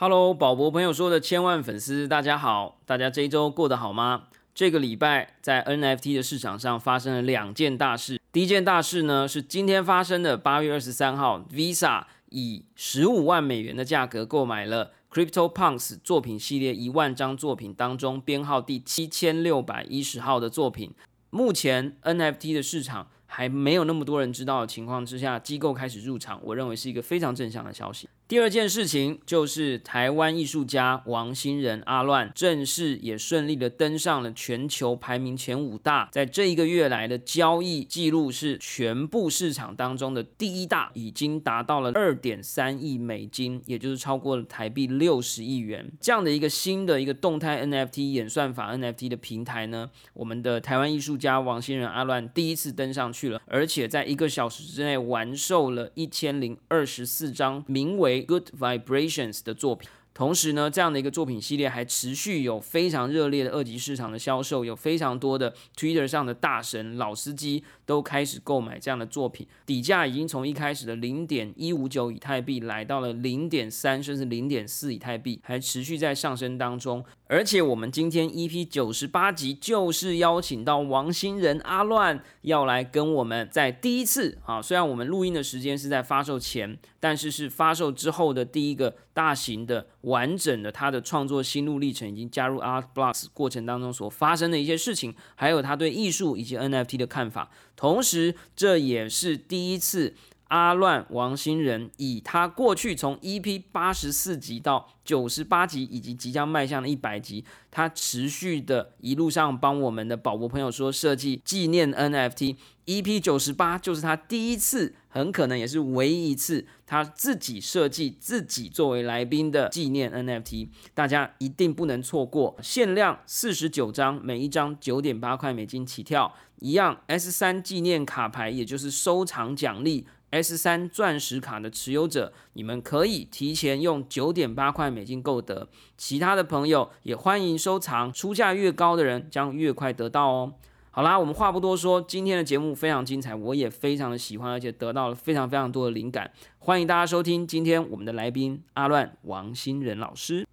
Hello，宝博朋友说的千万粉丝，大家好，大家这一周过得好吗？这个礼拜在 NFT 的市场上发生了两件大事。第一件大事呢是今天发生的，八月二十三号，Visa 以十五万美元的价格购买了 Crypto Punks 作品系列一万张作品当中编号第七千六百一十号的作品。目前 NFT 的市场。还没有那么多人知道的情况之下，机构开始入场，我认为是一个非常正向的消息。第二件事情就是台湾艺术家王新仁阿乱正式也顺利的登上了全球排名前五大，在这一个月来的交易记录是全部市场当中的第一大，已经达到了二点三亿美金，也就是超过了台币六十亿元这样的一个新的一个动态 NFT 演算法 NFT 的平台呢，我们的台湾艺术家王新仁阿乱第一次登上去了，而且在一个小时之内完售了一千零二十四张，名为。Good vibrations 的作品。同时呢，这样的一个作品系列还持续有非常热烈的二级市场的销售，有非常多的 Twitter 上的大神老司机都开始购买这样的作品，底价已经从一开始的零点一五九以太币来到了零点三甚至零点四以太币，还持续在上升当中。而且我们今天 EP 九十八集就是邀请到王新仁阿乱要来跟我们在第一次啊，虽然我们录音的时间是在发售前，但是是发售之后的第一个大型的。完整的他的创作心路历程，以及加入 Art Blocks 过程当中所发生的一些事情，还有他对艺术以及 NFT 的看法。同时，这也是第一次阿乱王新仁以他过去从 EP 八十四集到九十八集，以及即将迈向的一百集，他持续的一路上帮我们的宝博朋友说设计纪念 NFT。EP 九十八就是他第一次，很可能也是唯一一次，他自己设计自己作为来宾的纪念 NFT，大家一定不能错过，限量四十九张，每一张九点八块美金起跳，一样 S 三纪念卡牌，也就是收藏奖励 S 三钻石卡的持有者，你们可以提前用九点八块美金购得，其他的朋友也欢迎收藏，出价越高的人将越快得到哦。好啦，我们话不多说，今天的节目非常精彩，我也非常的喜欢，而且得到了非常非常多的灵感。欢迎大家收听今天我们的来宾阿乱王新仁老师。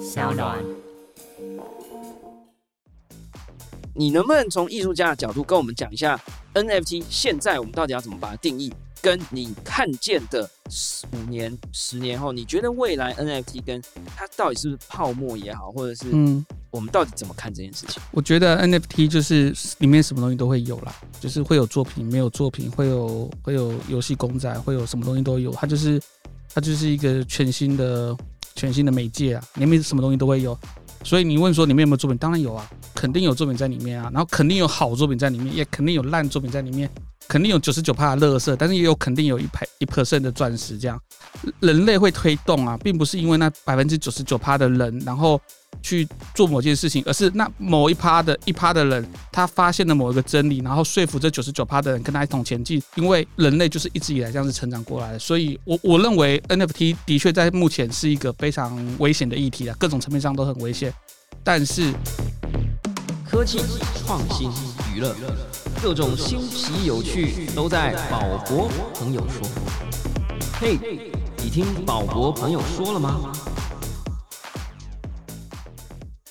小暖，你能不能从艺术家的角度跟我们讲一下 NFT 现在我们到底要怎么把它定义？跟你看见的五年、十年后，你觉得未来 NFT 跟它到底是不是泡沫也好，或者是嗯？我们到底怎么看这件事情？我觉得 NFT 就是里面什么东西都会有啦，就是会有作品，没有作品，会有会有游戏公仔，会有什么东西都有。它就是它就是一个全新的全新的媒介啊，里面什么东西都会有。所以你问说里面有没有作品？当然有啊，肯定有作品在里面啊，然后肯定有好作品在里面，也肯定有烂作品在里面，肯定有九十九帕的乐色，但是也有肯定有一排一 percent 的钻石。这样人类会推动啊，并不是因为那百分之九十九帕的人，然后。去做某件事情，而是那某一趴的一趴的人，他发现了某一个真理，然后说服这九十九趴的人跟他一同前进。因为人类就是一直以来这样子成长过来的，所以我我认为 NFT 的确在目前是一个非常危险的议题啊，各种层面上都很危险。但是科技创新娱乐，各种新奇有趣都在宝博朋友说。嘿，你听宝博朋友说了吗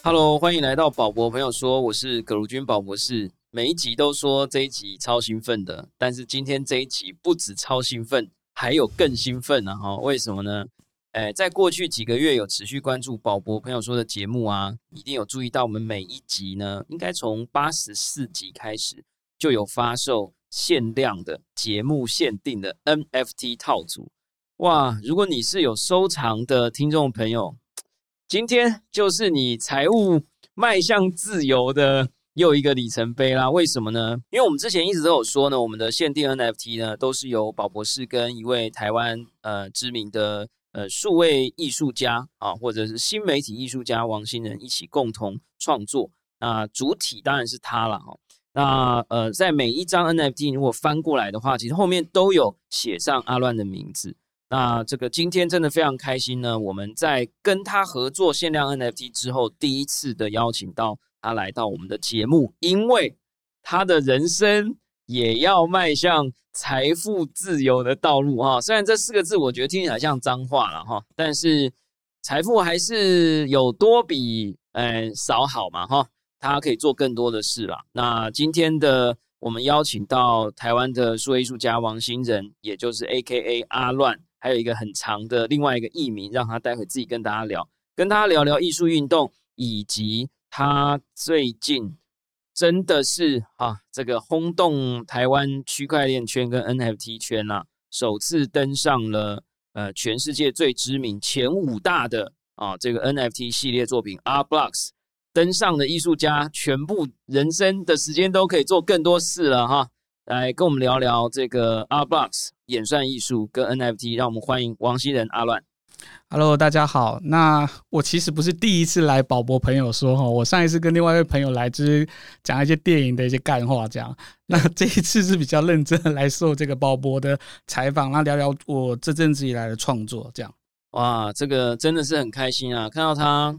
？Hello，欢迎来到宝博朋友说，我是葛如君宝博士。每一集都说这一集超兴奋的，但是今天这一集不止超兴奋，还有更兴奋呢！哈，为什么呢？诶，在过去几个月有持续关注宝博朋友说的节目啊，一定有注意到我们每一集呢，应该从八十四集开始就有发售限量的节目限定的 NFT 套组。哇，如果你是有收藏的听众朋友。今天就是你财务迈向自由的又一个里程碑啦！为什么呢？因为我们之前一直都有说呢，我们的限定 NFT 呢，都是由宝博士跟一位台湾呃知名的呃数位艺术家啊，或者是新媒体艺术家王新仁一起共同创作。那主体当然是他了哈。那呃，在每一张 NFT 如果翻过来的话，其实后面都有写上阿乱的名字。那这个今天真的非常开心呢！我们在跟他合作限量 NFT 之后，第一次的邀请到他来到我们的节目，因为他的人生也要迈向财富自由的道路哈。虽然这四个字我觉得听起来像脏话了哈，但是财富还是有多比呃少好嘛哈，他可以做更多的事啦。那今天的我们邀请到台湾的数位艺术家王兴仁，也就是 A K A 阿乱，还有一个很长的另外一个艺名，让他待会自己跟大家聊，跟他聊聊艺术运动，以及他最近真的是啊这个轰动台湾区块链圈跟 N F T 圈呐，首次登上了。呃，全世界最知名前五大的啊，这个 NFT 系列作品 R Blocks 登上的艺术家，全部人生的时间都可以做更多事了哈。来跟我们聊聊这个 Art Blocks 演算艺术跟 NFT，让我们欢迎王希仁阿乱。Hello，大家好。那我其实不是第一次来宝博朋友说哈，我上一次跟另外一位朋友来，就是讲一些电影的一些干话这样。那这一次是比较认真的来受这个宝博的采访，那聊聊我这阵子以来的创作这样。哇，这个真的是很开心啊！看到他，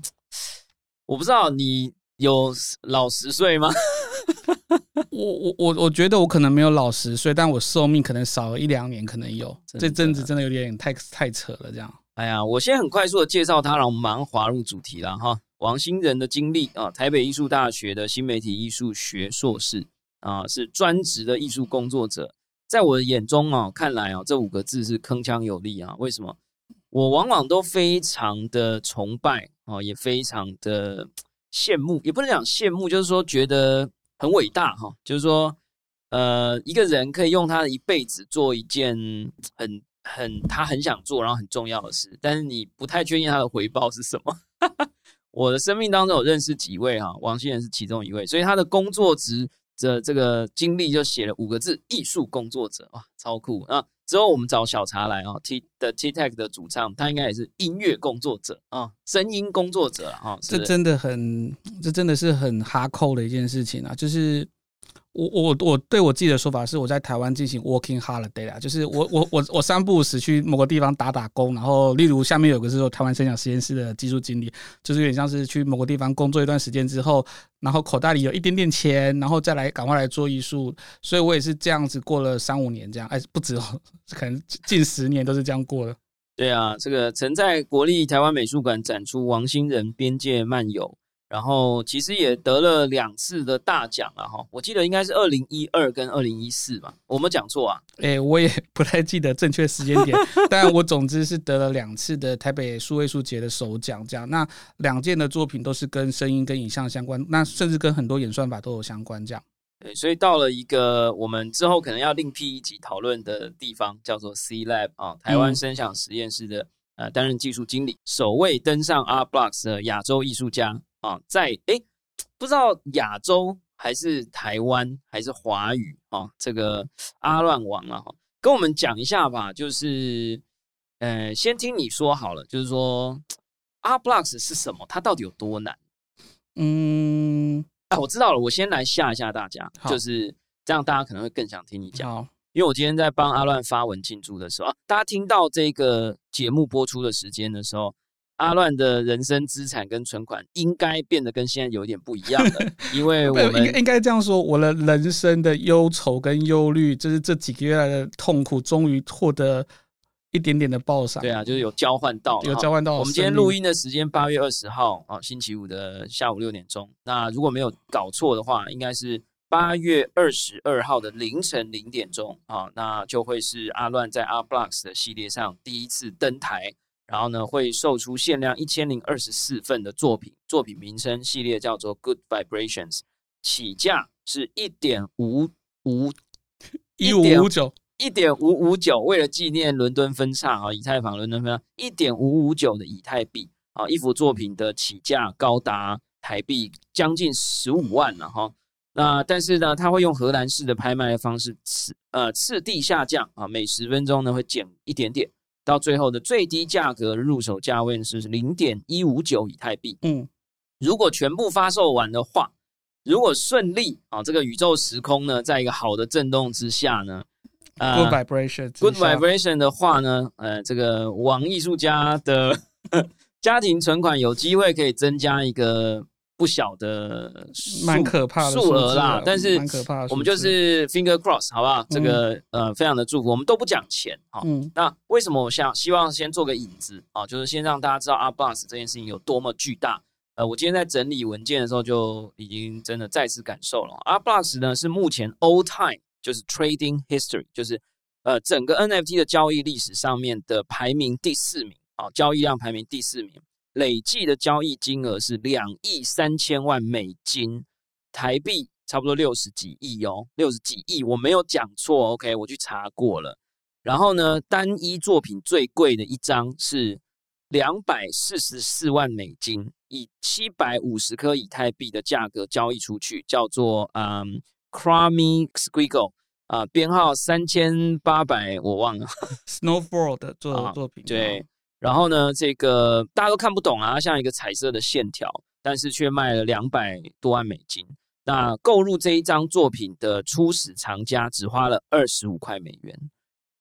我不知道你有老十岁吗？我我我我觉得我可能没有老十岁，但我寿命可能少了一两年，可能有。这阵子真的有点太太扯了这样。哎呀，我先很快速的介绍他，让我们马上滑入主题了哈。王新仁的经历啊，台北艺术大学的新媒体艺术学硕士啊，是专职的艺术工作者。在我的眼中啊，看来啊，这五个字是铿锵有力啊。为什么？我往往都非常的崇拜哦，也非常的羡慕，也不能讲羡慕，就是说觉得很伟大哈。就是说，呃，一个人可以用他的一辈子做一件很。很，他很想做，然后很重要的事，但是你不太确定他的回报是什么。我的生命当中有认识几位哈，王新仁是其中一位，所以他的工作职的这个经历就写了五个字：艺术工作者哇，超酷啊！之后我们找小茶来啊，T 的 T Tech 的主唱，他应该也是音乐工作者啊，声音工作者啊。这真的很，这真的是很哈扣的一件事情啊，就是。我我我对我自己的说法是，我在台湾进行 working holiday 啊，就是我我我我三不五时去某个地方打打工，然后例如下面有个是台湾声响实验室的技术经理，就是有点像是去某个地方工作一段时间之后，然后口袋里有一点点钱，然后再来赶快来做艺术，所以我也是这样子过了三五年这样，哎，不止哦，可能近十年都是这样过的。对啊，这个曾在国立台湾美术馆展出王星仁边界漫游。然后其实也得了两次的大奖了哈，我记得应该是二零一二跟二零一四吧，我没讲错啊？哎，我也不太记得正确时间点，但我总之是得了两次的台北数位数节的首奖，这样。那两件的作品都是跟声音跟影像相关，那甚至跟很多演算法都有相关，这样。对，所以到了一个我们之后可能要另辟一集讨论的地方，叫做 C Lab 啊，台湾声响实验室的呃担任技术经理，首位登上 Art Blocks 的亚洲艺术家。啊，在哎，不知道亚洲还是台湾还是华语啊？这个阿乱王啊，跟我们讲一下吧。就是，呃，先听你说好了。就是说，R Blocks 是什么？它到底有多难？嗯，啊，我知道了。我先来吓一下大家，就是这样，大家可能会更想听你讲。因为我今天在帮阿乱发文庆祝的时候，大家听到这个节目播出的时间的时候。阿乱的人生资产跟存款应该变得跟现在有点不一样了，因为我们应该这样说，我的人生的忧愁跟忧虑，就是这几个月来的痛苦，终于获得一点点的报赏。对啊，就是有交换到，有交换到。我们今天录音的时间八月二十号啊，星期五的下午六点钟。那如果没有搞错的话，应该是八月二十二号的凌晨零点钟啊，那就会是阿乱在阿 blocks 的系列上第一次登台。然后呢，会售出限量一千零二十四份的作品，作品名称系列叫做 Good Vibrations，起价是一点五五 一五五九一点五五九，为了纪念伦敦分叉啊，以太坊伦敦分叉一点五五九的以太币啊，一幅作品的起价高达台币将近十五万了哈。那但是呢，他会用荷兰式的拍卖的方式次呃次第下降啊，每十分钟呢会减一点点。到最后的最低价格入手价位是零点一五九以太币。嗯，如果全部发售完的话，如果顺利啊，这个宇宙时空呢，在一个好的震动之下呢，good vibration，good vibration 的话呢，呃，这个王艺术家的 家庭存款有机会可以增加一个不小的数蛮可怕的数额啦但是我们就是 finger cross 好不好？这个呃非常的祝福，我们都不讲钱好。嗯那为什么我想希望先做个引子啊？就是先让大家知道 Art Blocks 这件事情有多么巨大。呃，我今天在整理文件的时候就已经真的再次感受了。Art Blocks 呢是目前 all time 就是 trading history，就是呃整个 NFT 的交易历史上面的排名第四名啊，交易量排名第四名，累计的交易金额是两亿三千万美金，台币差不多六十几亿哦，六十几亿，我没有讲错，OK，我去查过了。然后呢，单一作品最贵的一张是两百四十四万美金，以七百五十颗以太币的价格交易出去，叫做嗯 Crummy Squiggle 啊、编号三千八百，我忘了。Snowfall 的做啊的作品，对，然后呢，这个大家都看不懂啊，像一个彩色的线条，但是却卖了两百多万美金。那购入这一张作品的初始藏家只花了二十五块美元，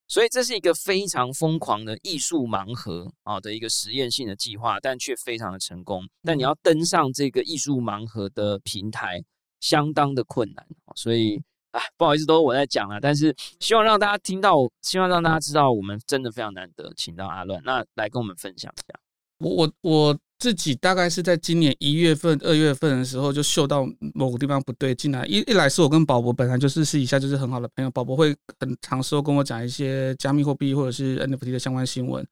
所以这是一个非常疯狂的艺术盲盒啊的一个实验性的计划，但却非常的成功。但你要登上这个艺术盲盒的平台，相当的困难，所以。啊，不好意思，都是我在讲了，但是希望让大家听到，希望让大家知道，我们真的非常难得，请到阿乱，那来跟我们分享一下。我我我自己大概是在今年一月份、二月份的时候就嗅到某个地方不对劲来。一一来是我跟宝博本来就是私底下就是很好的朋友，宝博会很长时候跟我讲一些加密货币或者是 NFT 的相关新闻。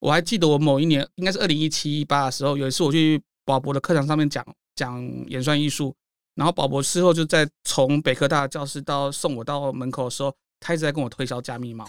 我还记得我某一年应该是二零一七一八的时候，有一次我去宝博的课堂上面讲讲演算艺术，然后宝博事后就在从北科大教室到送我到门口的时候，他一直在跟我推销加密猫。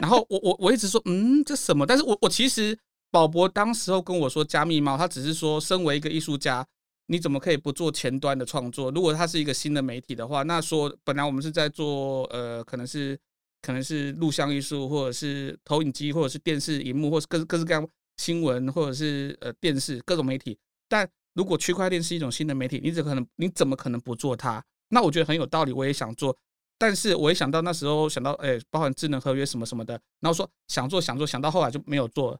然后我我我一直说，嗯，这什么？但是我我其实宝博当时候跟我说加密猫，他只是说，身为一个艺术家，你怎么可以不做前端的创作？如果它是一个新的媒体的话，那说本来我们是在做呃，可能是可能是录像艺术，或者是投影机，或者是电视荧幕，或是各各式各样新闻，或者是呃电视各种媒体。但如果区块链是一种新的媒体，你怎可能你怎么可能不做它？那我觉得很有道理，我也想做。但是我一想到那时候想到，哎、包含智能合约什么什么的，然后说想做想做，想到后来就没有做了。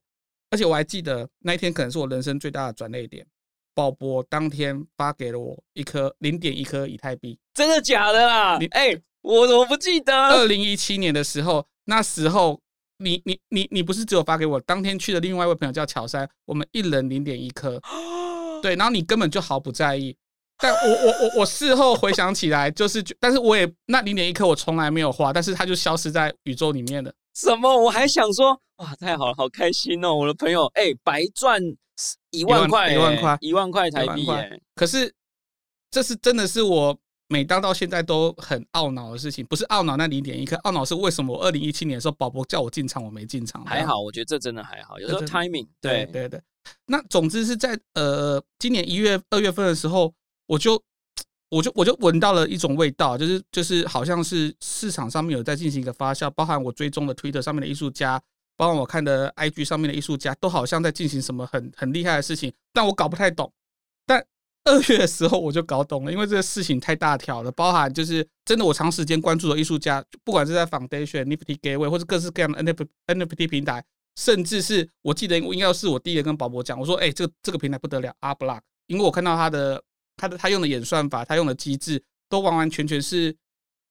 而且我还记得那一天可能是我人生最大的转捩点。鲍勃当天发给了我一颗零点一颗以太币。真的假的啦你？哎、我怎么不记得？二零一七年的时候，那时候你你你你不是只有发给我，当天去的另外一位朋友叫乔山，我们一人零点一颗。对，然后你根本就毫不在意。但我我我我事后回想起来，就是，但是我也那零点一刻我从来没有花，但是它就消失在宇宙里面了。什么？我还想说，哇，太好了，好开心哦！我的朋友，哎、白赚一万块、一万块一万块台币、一万哎，可是这是真的是我每当到现在都很懊恼的事情，不是懊恼那零点一刻，懊恼是为什么我二零一七年的时候宝宝叫我进场，我没进场。还好，我觉得这真的还好。有时候 timing，对对对对。那总之是在呃今年一月二月份的时候，我就我就我就闻到了一种味道，就是就是好像是市场上面有在进行一个发酵，包含我追踪的 Twitter 上面的艺术家，包含我看的 IG 上面的艺术家，都好像在进行什么很很厉害的事情，但我搞不太懂。但二月的时候我就搞懂了，因为这个事情太大条了，包含就是真的我长时间关注的艺术家，不管是在 Foundation、Nifty Gateway 或者各式各样的 NFT NFT 平台，甚至是我记得应该是我第一个跟宝博讲，我说，哎、这个这个平台不得了，R Block，因为我看到他的他的他用的演算法，他用的机制都完完全全是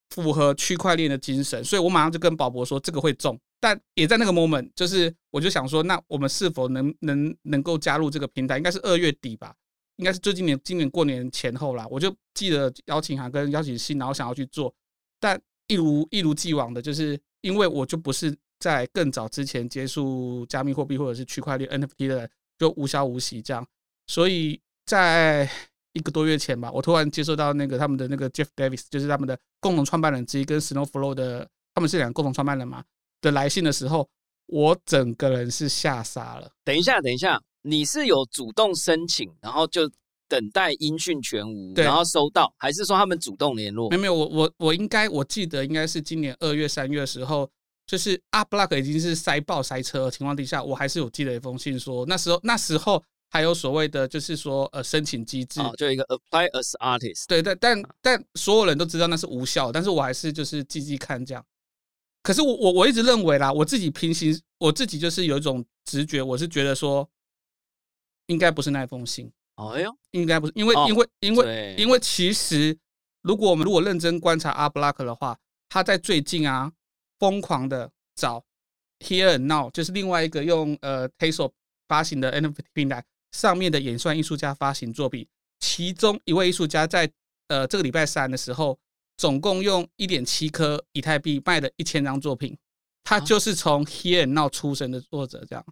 符合区块链的精神，所以我马上就跟宝博说这个会中。但也在那个 moment，就是我就想说，那我们是否能能能够加入这个平台？应该是二月底吧，应该是最今年今年过年前后啦。我就记得邀请函跟邀请信，然后想要去做，但一如一如既往的，就是因为我就不是在更早之前接触加密货币或者是区块链 NFT 的人，就无消无息这样，所以在一个多月前吧，我突然接收到那个他们的那个 Jeff Davis，就是他们的共同创办人之一，跟 Snowflow 的他们是两个共同创办人嘛的来信的时候，我整个人是吓傻了。等一下，等一下，你是有主动申请，然后就等待音讯全无，然后收到，还是说他们主动联络没？有没有，我我我应该我记得应该是今年二月三月的时候，就是 Up Block 已经是塞爆塞车的情况底下，我还是有寄了一封信说，那时候那时候还有所谓的就是说呃申请机制，哦，就一个 apply as artist，对，但但但所有人都知道那是无效，但是我还是就是记记看这样。可是我我我一直认为啦，我自己平行，我自己就是有一种直觉，我是觉得说，应该不是那封信，哎呦，应该不是，因为哦因为因为，因为其实如果我们如果认真观察阿布拉克的话，他在最近啊疯狂的找 Here and Now，就是另外一个用呃 Taso 发行的 NFT 平台上面的演算艺术家发行作品，其中一位艺术家在呃这个礼拜三的时候，总共用一点七颗以太币卖了一千张作品，他啊就是从 Here and Now 出生的作者，这样。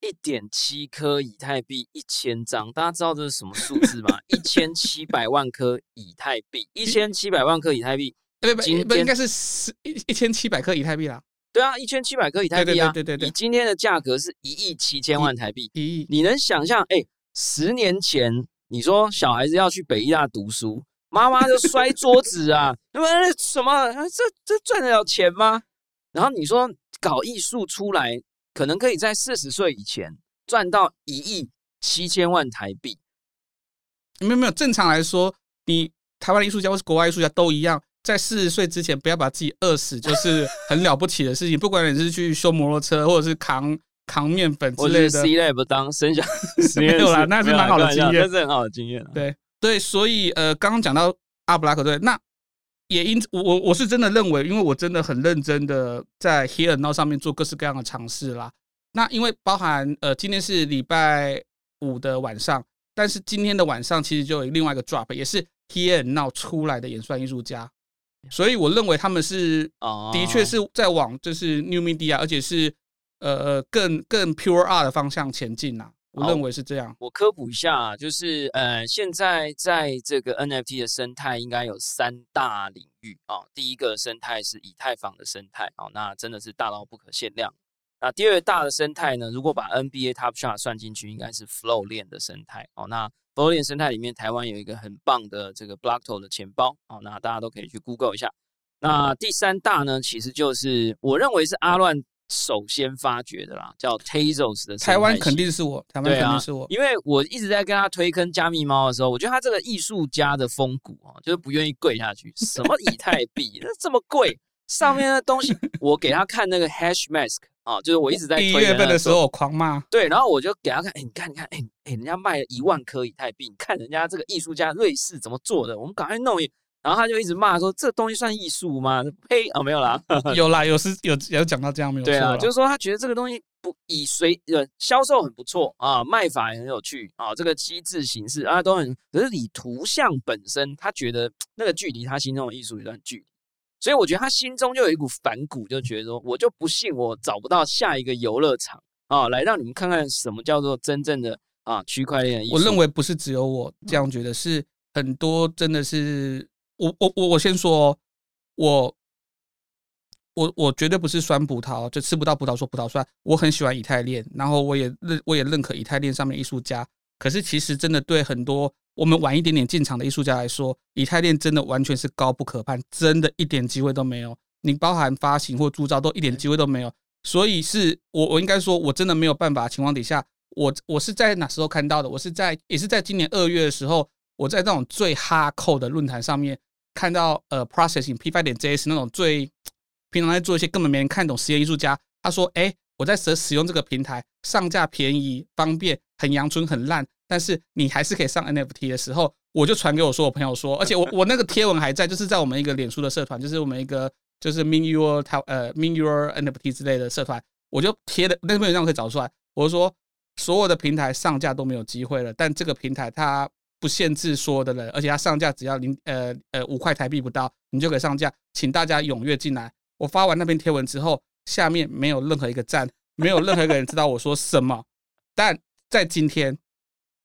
一点七颗以太币一千张，大家知道这是什么数字吗？一千七百万颗以太币，一千七百万颗以太币，呃不不不应该是十一一千七百颗以太币啦，对啊，一千七百颗以太币啊，对对对对对对以今天的价格是一亿七千万台币，一亿你能想象？哎，十年前你说小孩子要去北医大读书，妈妈就摔桌子啊，那么什么？啊这这赚得了钱吗？然后你说搞艺术出来，可能可以在四十岁以前赚到一亿七千万台币。没有没有，正常来说，你台湾的艺术家或是国外艺术家都一样，在四十岁之前不要把自己饿死，就是很了不起的事情。不管你是去修摩托车，或者是扛扛面粉之类的 C，Lab 当生小实验室，没有啦那是蛮好的经验那是很好的经验啊。对对，所以呃，刚刚讲到阿布拉克对，那也因我我我是真的认为，因为我真的很认真的在 Here Now 上面做各式各样的尝试啦。那因为包含呃，今天是礼拜五的晚上，但是今天的晚上其实就有另外一个 drop，也是 Here Now 出来的演算艺术家，所以我认为他们是哦，的确是在往就是 New Media，而且是呃呃更更 Pure Art 的方向前进呐。我认为是这样。我科普一下啊，就是呃，现在在这个 NFT 的生态应该有三大领域啊、第一个生态是以太坊的生态，哦，那真的是大到不可限量。那第二大的生态呢，如果把 NBA Top Shot 算进去，应该是 Flow 链的生态。哦，那 Flow 链生态里面，台湾有一个很棒的这个 Blockto 的钱包，哦，那大家都可以去 Google 一下。那第三大呢，其实就是我认为是阿乱首先发掘的啦，叫 Tezos 的台湾肯定是我，台湾肯定是我。因为我一直在跟他推坑加密猫的时候，我觉得他这个艺术家的风骨啊，就是不愿意跪下去。什么以太币，那这么贵，上面的东西，我给他看那个 Hash Mask 啊，就是我一直在一推月份的时候，狂骂，对，然后我就给他看，哎，你看，你看，哎，哎，人家卖了一万颗以太币，你看人家这个艺术家瑞士怎么做的，我们赶快弄一。然后他就一直骂说：“这东西算艺术吗？”呸！啊，没有啦，有啦，有是有有讲到这样没有对啊，就是说他觉得这个东西不以随呃销售很不错啊，卖法也很有趣啊，这个机制形式啊都很，可是以图像本身，他觉得那个距离他心中的艺术有段距离，所以我觉得他心中就有一股反骨，就觉得说我就不信我找不到下一个游乐场啊，来让你们看看什么叫做真正的啊区块链。我认为不是只有我这样觉得，是很多真的是我我我我先说哦，我我我绝对不是酸葡萄，就吃不到葡萄说葡萄酸。我很喜欢以太链，然后我也认我也认可以太链上面艺术家。可是其实真的对很多我们晚一点点进场的艺术家来说，以太链真的完全是高不可攀，真的一点机会都没有。你包含发行或铸造都一点机会都没有。所以是我我应该说，我真的没有办法情况底下，我我是在哪时候看到的？我是在也是在今年二月的时候，我在那种最哈扣的论坛上面看到呃 processing p 5点 js 那种最 平常在做一些根本没人看懂实验艺术家，他说：“哎、我在使使用这个平台，上架便宜、方便，很阳春、很烂，但是你还是可以上 NFT 的时候，我就传给我说我朋友说，而且我 我那个贴文还在，就是在我们一个脸书的社团，就是我们一个就是 Min Your 台呃 Min Your NFT 之类的社团，我就贴的那边让可以找出来，我就说所有的平台上架都没有机会了，但这个平台它不限制所有的人，而且它上架只要零呃呃五块台币不到，你就可以上架，请大家踊跃进来。我发完那篇贴文之后，下面没有任何一个赞，没有任何一个人知道我说什么。但在今天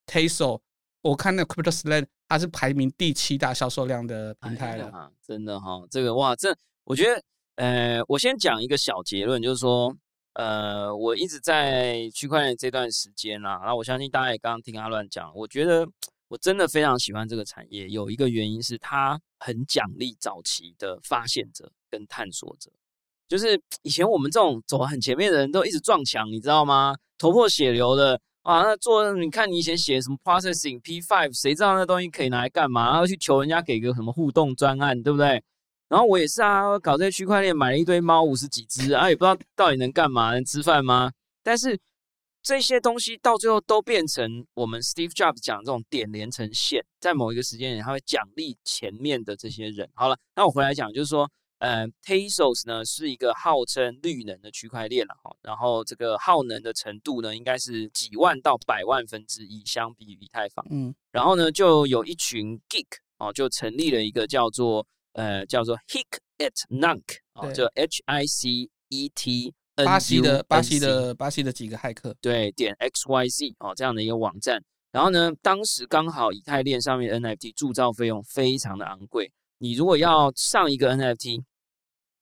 ，Taso，我看那个 Crypto Slam，它是排名第七大销售量的平台了。啊，真的哈、这个哇，这我觉得，呃，我先讲一个小结论，就是说，呃，我一直在区块链这段时间啦，然后我相信大家也刚刚听阿乱讲，我觉得我真的非常喜欢这个产业，有一个原因是它很奖励早期的发现者跟探索者。就是以前我们这种走很前面的人都一直撞墙，你知道吗？头破血流的啊！那做你看你以前写什么 processing P five，谁知道那东西可以拿来干嘛？然后去求人家给个什么互动专案，对不对？然后我也是啊，搞这些区块链，买了一堆猫，五十几只啊，也不知道到底能干嘛，能吃饭吗？但是这些东西到最后都变成我们 Steve Jobs 讲这种点连成线，在某一个时间点，他会奖励前面的这些人。好了，那我回来讲，就是说，呃，Tezos 呢是一个号称绿能的区块链了哈，然后这个耗能的程度呢，应该是几万到百万分之一，相比以太坊。嗯，然后呢，就有一群 geek 哦，就成立了一个叫做呃叫做 Hic et Nunc 啊，就 H I C E T。巴西的巴西的巴西的几个骇客对点 x y z 哦这样的一个网站，然后呢，当时刚好以太链上面 NFT 铸造费用非常的昂贵，你如果要上一个 NFT，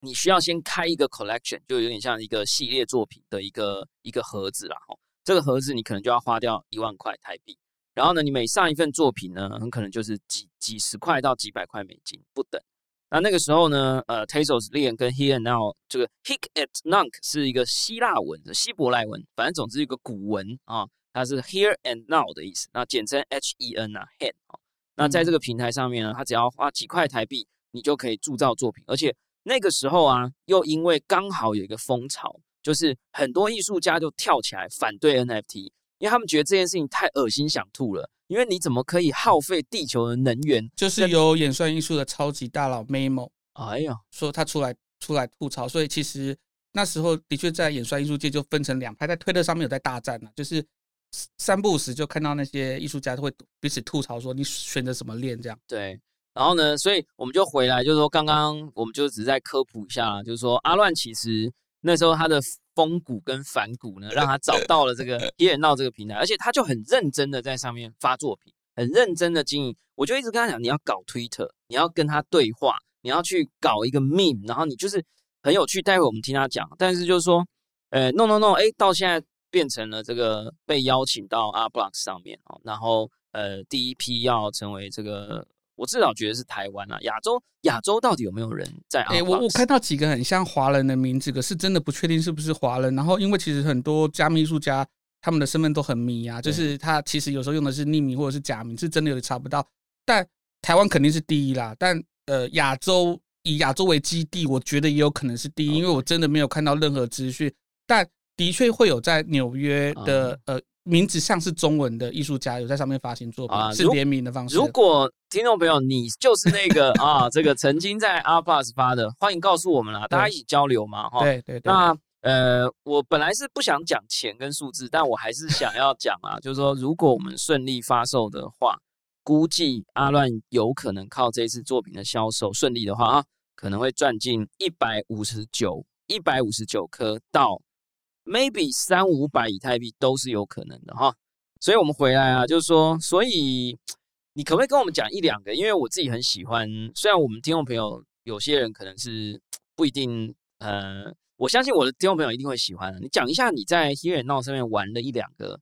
你需要先开一个 collection，就有点像一个系列作品的一个一个盒子啦。哈，这个盒子你可能就要花掉一万块台币，然后呢，你每上一份作品呢，很可能就是几几十块到几百块美金不等。那那个时候呢，呃，Tezos 链跟 Here and Now 这个 Hic et Nunc 是一个希腊文的希伯来文，反正总之一个古文啊，它是 Here and Now 的意思，那简称 H E N 啊，Hen 啊。那在这个平台上面呢，他只要花几块台币，你就可以铸造作品，而且那个时候啊，又因为刚好有一个风潮，就是很多艺术家就跳起来反对 NFT。因为他们觉得这件事情太恶心，想吐了。因为你怎么可以耗费地球的能源？就是有演算艺术的超级大佬 Memo，哎呀，说他出来出来吐槽。所以其实那时候的确在演算艺术界就分成两派，在推特上面有在大战呢。就是三不五时就看到那些艺术家都会彼此吐槽说：“你选择什么练？”这样对。然后呢，所以我们就回来，就是说刚刚我们就只是在科普一下啦，就是说阿乱其实那时候他的。风骨跟反骨呢，让他找 到了这个野人闹这个平台，而且他就很认真的在上面发作品，很认真的经营。我就一直跟他讲，你要搞 Twitter，你要跟他对话，你要去搞一个 meme，然后你就是很有趣。待会我们听他讲，但是就是说，呃，no no no，哎，到现在变成了这个被邀请到 R Block 上面哦，然后呃，第一批要成为这个。我至少觉得是台湾啊，亚洲亚洲到底有没有人在？哎，我我看到几个很像华人的名字，可是真的不确定是不是华人。然后，因为其实很多加密艺术家他们的身份都很迷啊，就是他其实有时候用的是匿名或者是假名，是真的有点查不到。但台湾肯定是第一啦，但呃，亚洲以亚洲为基地，我觉得也有可能是第一，因为我真的没有看到任何资讯，但的确会有在纽约的呃。名字像是中文的艺术家有在上面发行作品，是联名的方式。如果听众朋友你就是那个啊，这个曾经在阿 Plus 发的，欢迎告诉我们啦，大家一起交流嘛，哈。对对对。那呃，我本来是不想讲钱跟数字，但我还是想要讲啊，就是说，如果我们顺利发售的话，估计阿乱有可能靠这次作品的销售顺利的话啊，可能会赚进一百五十九一百五十九颗到。Maybe 三五百以太币都是有可能的哈，所以我们回来啊，就是说，所以你可不可以跟我们讲一两个？因为我自己很喜欢，虽然我们听众朋友有些人可能是不一定，呃，我相信我的听众朋友一定会喜欢的。你讲一下你在 Here Now 上面玩的一两个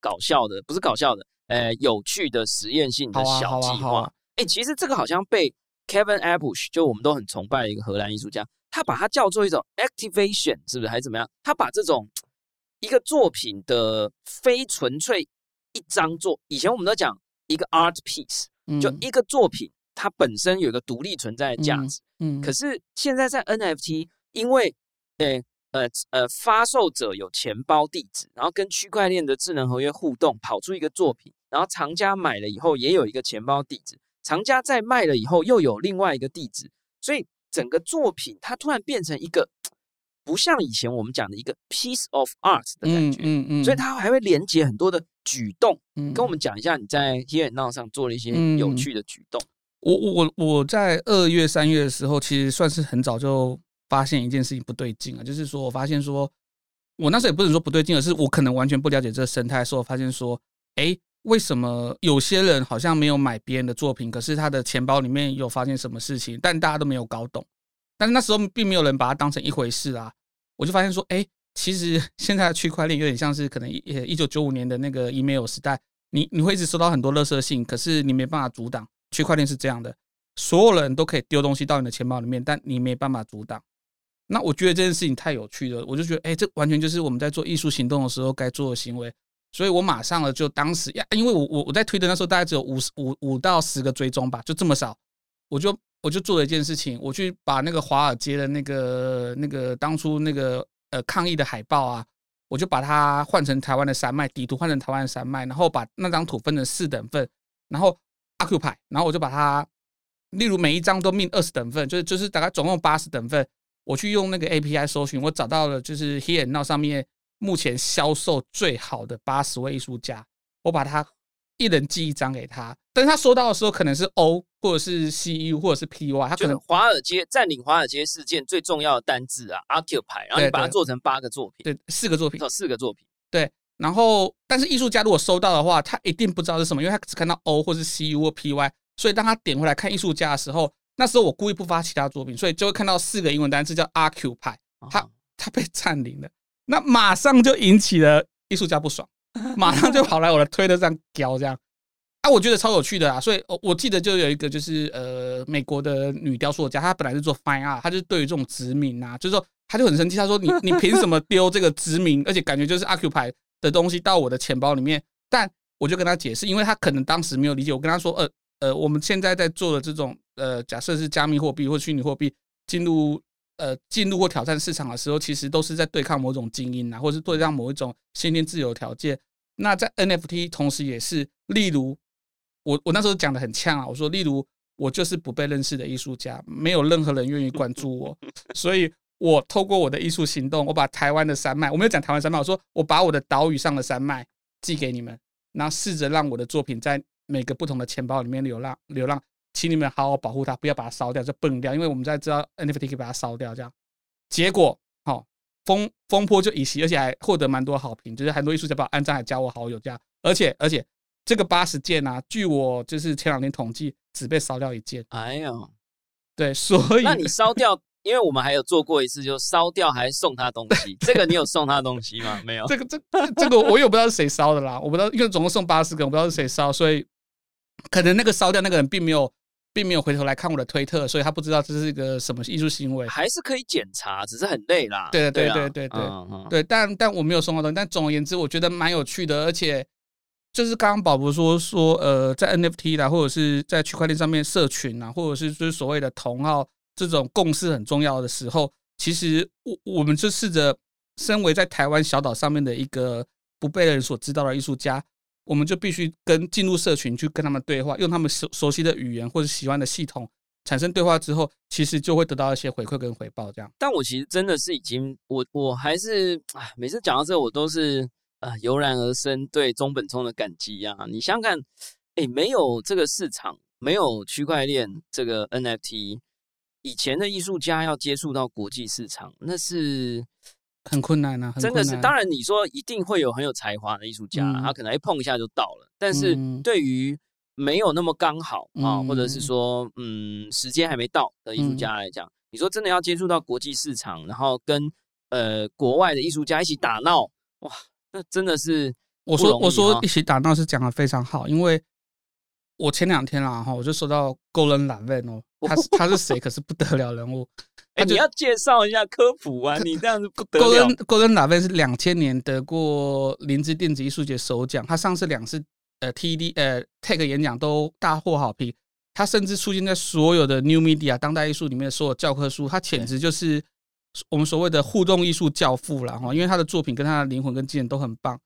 搞笑的，不是搞笑的，呃，有趣的实验性的小计划。哎，其实这个好像被 Kevin Abush，就我们都很崇拜的一个荷兰艺术家。他把它叫做一种 activation，是不是还是怎么样？他把这种一个作品的非纯粹一张作，以前我们都讲一个 art piece，就一个作品，它本身有一个独立存在的价值。嗯，可是现在在 NFT，因为诶呃呃发售者有钱包地址，然后跟区块链的智能合约互动，跑出一个作品，然后藏家买了以后也有一个钱包地址，藏家再卖了以后又有另外一个地址，所以。整个作品它突然变成一个不像以前我们讲的一个 piece of art 的感觉，嗯嗯，所以它还会连接很多的举动，跟我们讲一下你在 Here Now 上做了一些有趣的举动。我我我在二月三月的时候，其实算是很早就发现一件事情不对劲啊，就是说我发现说，我那时候也不能说不对劲，而是我可能完全不了解这个生态，时候发现说，哎。为什么有些人好像没有买别人的作品，可是他的钱包里面有发现什么事情，但大家都没有搞懂。但是那时候并没有人把它当成一回事啊。我就发现说，哎，其实现在的区块链有点像是可能一一九九五年的那个 email 时代，你你会一直收到很多垃圾信，可是你没办法阻挡。区块链是这样的，所有人都可以丢东西到你的钱包里面，但你没办法阻挡。那我觉得这件事情太有趣了，我就觉得，哎，这完全就是我们在做艺术行动的时候该做的行为。所以我马上了，就当时呀，因为我我我在推的那时候大概只有五十五五到十个追踪吧，就这么少，我就我就做了一件事情，我去把那个华尔街的那个那个当初那个呃抗议的海报啊，我就把它换成台湾的山脉底图，换成台湾的山脉，然后把那张图分成四等份，然后 occupy，然后我就把它，例如每一张都命二十等份，就是就是大概总共八十等份，我去用那个 API 搜寻，我找到了就是 Here Now 上面目前销售最好的八十位艺术家，我把它一人寄一张给他，但是他收到的时候可能是 O 或者是 CU 或者是 PY，他可能华尔街占领华尔街事件最重要的单字啊，occupy，然后你把它做成八个作品，对，四个作品，四个作品，对。然后，但是艺术家如果收到的话，他一定不知道是什么，因为他只看到 O 或是 CU 或 PY，所以当他点回来看艺术家的时候，那时候我故意不发其他作品，所以就会看到四个英文单词叫 occupy，他他被占领了，那马上就引起了艺术家不爽，马上就跑来我的推特上屌这样。啊，我觉得超有趣的啊，所以我记得就有一个就是呃美国的女雕塑家，她本来是做 fine art，她就对于这种殖民啊，就是说她就很生气，她说你你凭什么丢这个殖民，而且感觉就是 occupy 的东西到我的钱包里面？但我就跟她解释，因为她可能当时没有理解，我跟她说，呃呃，我们现在在做的这种呃假设是加密货币或虚拟货币进入呃进入或挑战市场的时候，其实都是在对抗某种精英啊，或者是对抗某一种先天自由条件。那在 NFT 同时也是，例如。我我那时候讲的很呛啊，我说，例如我就是不被认识的艺术家，没有任何人愿意关注我，所以我透过我的艺术行动，我把台湾的山脉，我没有讲台湾山脉，我说我把我的岛屿上的山脉寄给你们，然后试着让我的作品在每个不同的钱包里面流浪流浪，请你们好好保护它，不要把它烧掉，就崩掉，因为我们在知道 NFT 可以把它烧掉，这样结果好风风波就一袭，而且还获得蛮多好评，就是很多艺术家把我按赞，还加我好友这样，而且而且。这个八十件啊，据我就是前两天统计，只被烧掉一件。哎呀，对，所以那你烧掉，因为我们还有做过一次，就烧掉还送他东西。这个你有送他东西吗？没有。这个这这个我也不知道是谁烧的啦，我不知道，因为总共送八十个，我不知道是谁烧，所以可能那个烧掉那个人并没有，并没有回头来看我的推特，所以他不知道这是一个什么艺术行为。还是可以检查，只是很累啦。对对对对对对对，但但我没有送到东西。但总而言之，我觉得蛮有趣的，而且。就是刚刚宝博说说，呃，在 NFT 啦，或者是在区块链上面社群啊，或者是就是所谓的同号这种共识很重要的时候，其实我我们就试着，身为在台湾小岛上面的一个不被人所知道的艺术家，我们就必须跟进入社群去跟他们对话，用他们熟熟悉的语言或者喜欢的系统产生对话之后，其实就会得到一些回馈跟回报。这样，但我其实真的是已经，我我还是，哎，每次讲到这，我都是。啊，油然而生对中本聪的感激呀！你想想看，哎，没有这个市场，没有区块链这个 NFT，以前的艺术家要接触到国际市场，那是很困难啊，真的是。当然，你说一定会有很有才华的艺术家，他可能一碰一下就到了。但是对于没有那么刚好啊，或者是说，嗯，时间还没到的艺术家来讲，你说真的要接触到国际市场，然后跟呃国外的艺术家一起打闹，哇！那真的是，我说我说一起打闹是讲的非常好，因为我前两天啦哈，我就收到 Golden Laven 哦，他是他是谁？可是不得了人物，哎，你要介绍一下科普啊，你这样子不得了。Golden Golden Laven 是两千年得过林芝电子艺术节首奖，他上次两次呃 TED 呃 Tech 演讲都大获好评，他甚至出现在所有的 New Media 当代艺术里面的所有教科书，他简直就是。我们所谓的互动艺术教父了哈，因为他的作品跟他的灵魂跟精神都很棒。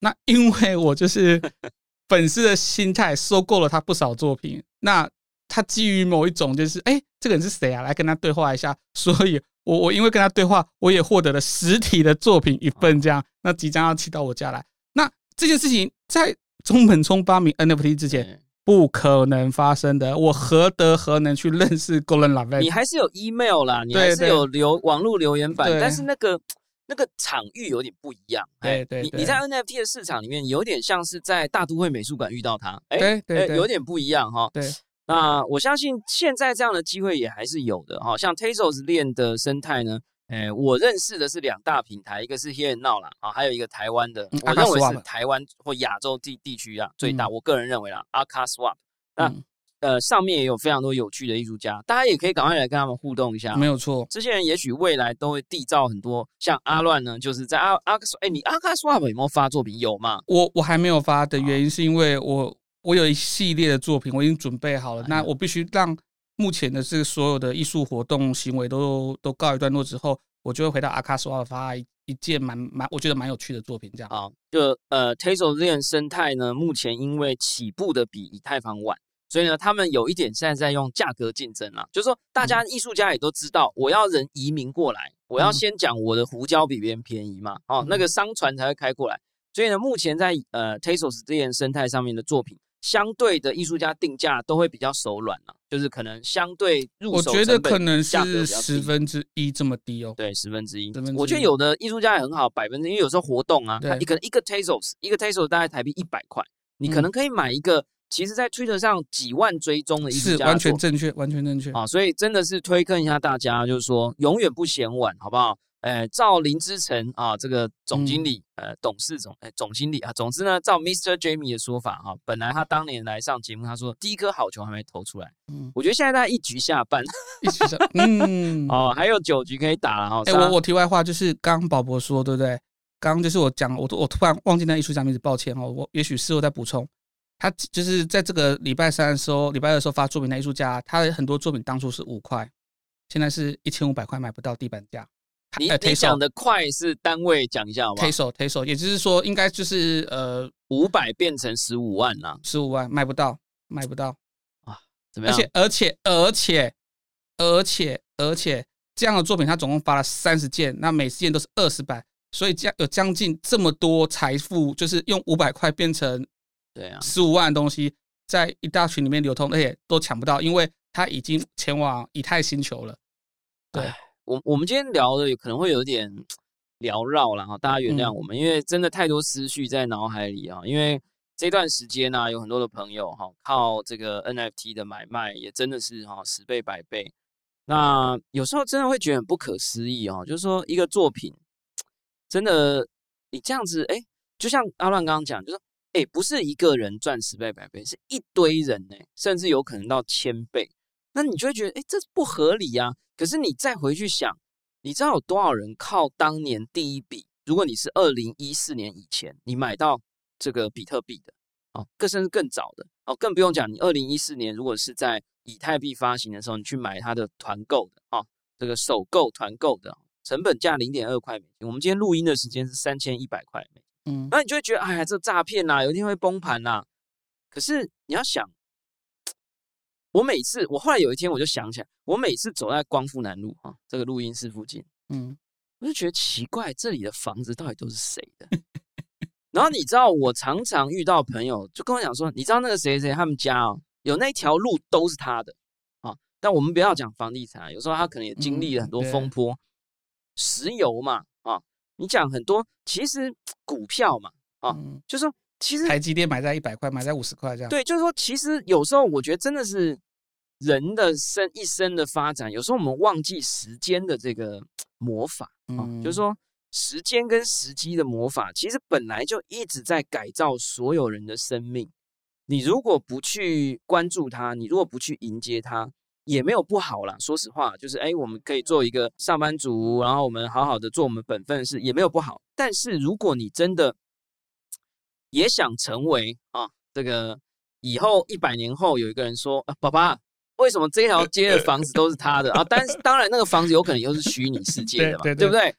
那因为我就是 粉丝的心态，收购了他不少作品。那他基于某一种就是，哎，这个人是谁啊？来跟他对话一下。所以我我因为跟他对话，我也获得了实体的作品一份，这样。那即将要寄到我家来。那这件事情在中本聪发明 NFT 之前。不可能发生的，我何德何能去认识 Golden Love？你还是有 email 啦，你还是有留网络留言板，但是那个那个场域有点不一样。对对，你你在 NFT 的市场里面，有点像是在大都会美术馆遇到他，哎对，有点不一样哈。对，那我相信现在这样的机会也还是有的哈。像 Tezos 链的生态呢？诶，我认识的是两大平台，一个是 Here Now 啦，啊，还有一个台湾的，我认为是台湾或亚洲地地区啊最大。我个人认为啦 a k a Swap，那呃上面也有非常多有趣的艺术家，大家也可以赶快来跟他们互动一下。没有错，这些人也许未来都会缔造很多。像阿乱呢，就是在阿阿克，哎，你阿卡 Swap 有没有发作品？有吗？我我还没有发的原因是因为我我有一系列的作品，我已经准备好了，那我必须让。目前的这个所有的艺术活动行为都都告一段落之后，我就会回到阿卡索尔发一一件蛮蛮我觉得蛮有趣的作品，这样。啊，就呃 t e s o 这件生态呢，目前因为起步的比以太坊晚，所以呢，他们有一点现在在用价格竞争啦，就是说大家艺术家也都知道，我要人移民过来，我要先讲我的胡椒比别人便宜嘛，哦，那个商船才会开过来。所以呢，目前在呃 tesols 这件生态上面的作品，相对的艺术家定价都会比较手软了，就是可能相对入手我觉得可能是十分之一这么低哦。对，十分之一。我觉得有的艺术家也很好，百分之因为有时候活动啊，你可能一个 tasos 一个 tasos 大概台币一百块，你可能可以买一个，其实在 Twitter 上几万追踪的艺术家，是完全正确，完全正确啊。所以真的是推坑一下大家，就是说永远不嫌晚，好不好？哎，赵林之成啊，这个总经理，呃，董事总，哎，总经理啊，总之呢，照 Mr. Jamie 的说法哈，本来他当年来上节目，他说第一颗好球还没投出来，嗯，我觉得现在大概一局下半，一局下，嗯，哦，还有九局可以打了哈。哎，我我题外话就是刚宝博说，对不对？刚刚就是我讲，我我突然忘记那艺术家名字，抱歉哦，我也许事后再补充。他就是在这个礼拜三的时候，礼拜二的时候发作品的艺术家，他的很多作品当初是五块，现在是一千五百块买不到地板价。你你讲的快是单位讲一下好吗？Taso，Taso，也就是说，应该就是呃五百变成十五万呐，十五万卖不到，卖不到啊？怎么样？而且而且而且而且而且这样的作品，他总共发了三十件，那每件都是二十百，所以将有将近这么多财富，就是用五百块变成对啊十五万的东西，在一大群里面流通，而且都抢不到，因为他已经前往以太星球了，对。我我们今天聊的可能会有点缭绕了哈，大家原谅我们，因为真的太多思绪在脑海里啊。因为这段时间呢，有很多的朋友哈，靠这个 NFT 的买卖也真的是哈十倍百倍。那有时候真的会觉得很不可思议哦，就是说一个作品真的你这样子哎，就像阿乱刚刚讲，就说哎，不是一个人赚十倍百倍，是一堆人呢，甚至有可能到千倍。那你就会觉得哎，这不合理呀。可是你再回去想，你知道有多少人靠当年第一笔？如果你是二零一四年以前你买到这个比特币的，哦，更甚至更早的，哦，更不用讲，你二零一四年如果是在以太币发行的时候，你去买它的团购的，哦，这个首购团购的，成本价零点二块美金。我们今天录音的时间是三千一百块美金，嗯，那你就会觉得，哎呀，这诈骗呐，有一天会崩盘呐。可是你要想。我每次，我后来有一天我就想起来，我每次走在光复南路啊这个录音室附近，嗯，我就觉得奇怪，这里的房子到底都是谁的？然后你知道，我常常遇到朋友就跟我讲说，你知道那个谁谁他们家哦，有那条路都是他的啊。但我们不要讲房地产，有时候他可能也经历了很多风波，石油嘛啊，你讲很多，其实股票嘛啊，就说其实台积电买在一百块，买在五十块这样。对，就是说，其实有时候我觉得真的是。人的生一生的发展，有时候我们忘记时间的这个 魔法啊，就是说时间跟时机的魔法，其实本来就一直在改造所有人的生命。你如果不去关注它，你如果不去迎接它，也没有不好啦。说实话，就是哎，我们可以做一个上班族，然后我们好好的做我们本分的事，也没有不好。但是如果你真的也想成为啊，这个以后一百年后有一个人说啊，爸爸。为什么这条街的房子都是他的啊？但是当然，那个房子有可能又是虚拟世界的嘛，对不对？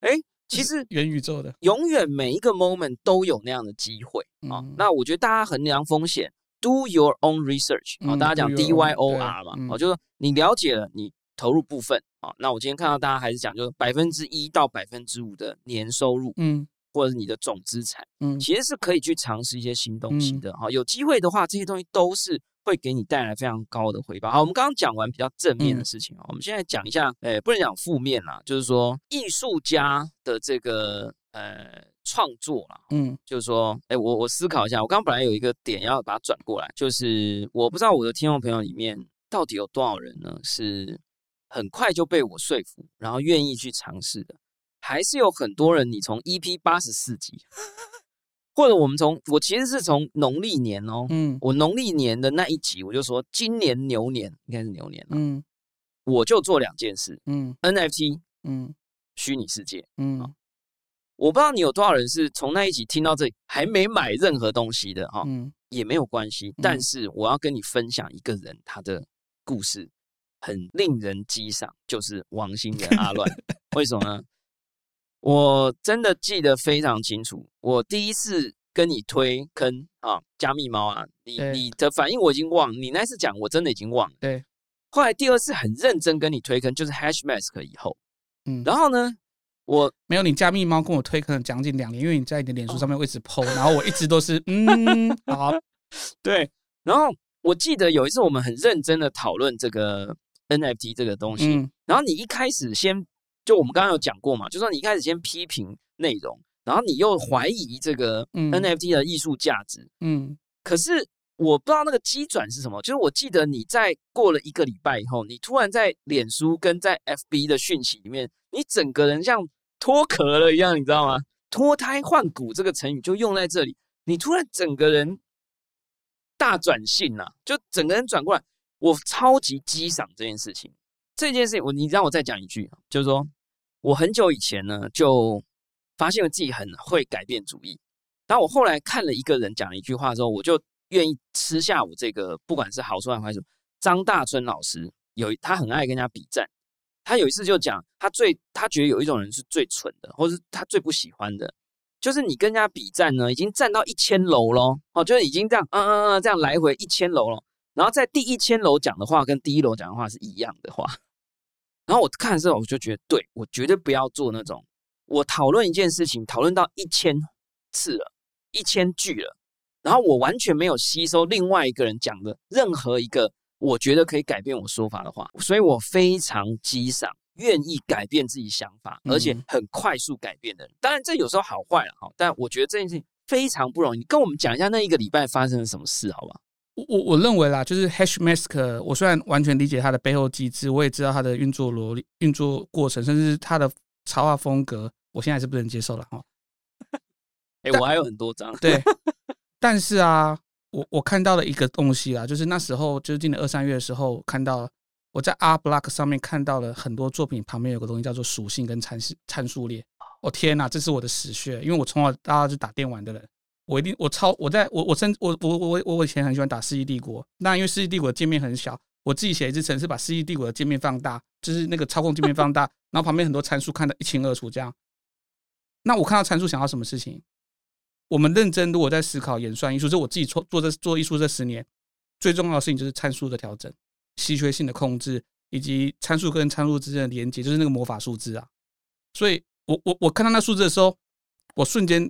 哎，其实 元宇宙的，永远每一个 moment 都有那样的机会啊。那我觉得大家衡量风险，do your own research 啊。大家讲 D Y O R 嘛，哦，就是你了解了，你投入部分啊。那我今天看到大家还是讲，就是百分之一到百分之五的年收入，嗯，或者是你的总资产，嗯，其实是可以去尝试一些新东西的哈。有机会的话，这些东西都是。会给你带来非常高的回报。好，我们刚刚讲完比较正面的事情我们现在讲一下，诶，不能讲负面啦，就是说艺术家的这个呃创作啦，嗯，就是说，哎，我我思考一下，我刚刚本来有一个点要把它转过来，就是我不知道我的听众朋友里面到底有多少人呢，是很快就被我说服，然后愿意去尝试的，还是有很多人，你从 EP 八十四集。或者我们从我其实是从农历年哦，嗯，我农历年的那一集我就说今年牛年应该是牛年了，嗯，我就做两件事，嗯，NFT，嗯，虚拟世界，嗯，我不知道你有多少人是从那一集听到这里还没买任何东西的哈，嗯，也没有关系，但。是我要跟你分享一个人他的故事很令人激赏，就是王星人阿乱。为什么呢？我真的记得非常清楚，我第一次跟你推坑啊，加密猫啊，你你的反应我已经忘了，你那次讲我真的已经忘了。对，后来第二次很认真跟你推坑，就是 Hash Mask 以后，嗯，然后呢，我没有你加密猫跟我推可能将近两年，因为你在你的脸哦书上面一直 PO，、然后我一直都是嗯好，对，然后我记得有一次我们很认真的讨论这个 NFT 这个东西，嗯。然后你一开始先就我们刚刚有讲过嘛，就说你一开始先批评内容，然后你又怀疑这个嗯 NFT 的艺术价值，嗯可是我不知道那个机转是什么，就是我记得你在过了一个礼拜以后，你突然在脸书跟在 FB 的讯息里面，你整个人像脱壳了一样，你知道吗？脱胎换骨这个成语就用在这里，你突然整个人大转性呐、就整个人转过来，我超级激赏这件事情。这件事情，我你让我再讲一句，就是说我很久以前呢就发现我自己很会改变主意，然后我后来看了一个人讲了一句话之后，我就愿意吃下我这个不管是好处还是坏处。张大春老师有他很爱跟人家比战，他有一次就讲他最他觉得有一种人是最蠢的，或是他最不喜欢的，就是你跟人家比战呢，已经站到一千楼咯，哦，就是已经这样嗯嗯嗯这样来回一千楼了，然后在第一千楼讲的话跟第一楼讲的话是一样的话，然后我看的时候我就觉得，对我绝对不要做那种我讨论一件事情讨论到一千次了，一千句了。然后我完全没有吸收另外一个人讲的任何一个我觉得可以改变我说法的话，所以我非常激赏愿意改变自己想法，而且嗯很快速改变的人。当然这有时候好坏了哈，但我觉得这件事情非常不容易。你跟我们讲一下那一个礼拜发生了什么事，好吧？我我我认为啦，就是 Hash Mask，我虽然完全理解它的背后机制，我也知道它的运作逻运作过程，甚至它的插画风格，我现在还是不能接受了哈。哎，我还有很多张，对，但是啊，我我看到了一个东西啦，就是那时候就是今年二三月的时候，看到我在 R Block 上面看到了很多作品旁边有个东西叫做属性跟参数参数列。哦、天哪，这是我的死穴，因为我从小到大就打电玩的人，我一定我超我在我我甚我我我我我以前很喜欢打《世纪帝国》，那因为《世纪帝国》的界面很小，我自己写一支程式把《世纪帝国》的界面放大，就是那个操控界面放大，然后旁边很多参数看得一清二楚这样。那我看到参数想要什么事情？我们认真如果在思考演算艺术，这我自己做做这做艺术这十年，最重要的事情就是参数的调整、稀缺性的控制，以及参数跟参数之间的连接，就是那个魔法数字啊。所以我我我看到那数字的时候，我瞬间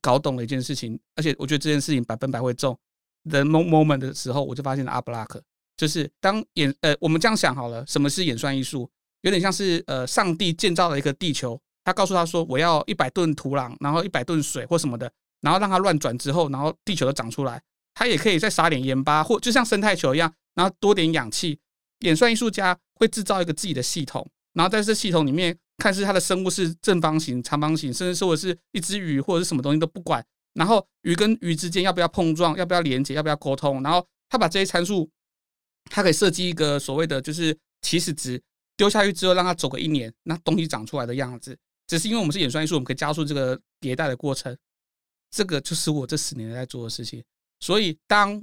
搞懂了一件事情，而且我觉得这件事情百分百会中。The moment 的时候，我就发现了 up block，就是当演呃，我们这样想好了，什么是演算艺术？有点像是呃，上帝建造了一个地球，他告诉他说，我要一百吨土壤，然后一百吨水或什么的，然后让它乱转之后，然后地球都长出来。他也可以再撒点盐巴，或就像生态球一样，然后多点氧气。演算艺术家会制造一个自己的系统，然后在这系统里面，看是它的生物是正方形、长方形，甚至说是一只鱼或者是什么东西都不管。然后鱼跟鱼之间要不要碰撞，要不要连接，要不要沟通，然后他把这些参数，他可以设计一个所谓的就是起始值，丢下去之后让它走个一年，那东西长出来的样子。只是因为我们是演算艺术，我们可以加速这个迭代的过程。这个就是我这十年在做的事情。所以当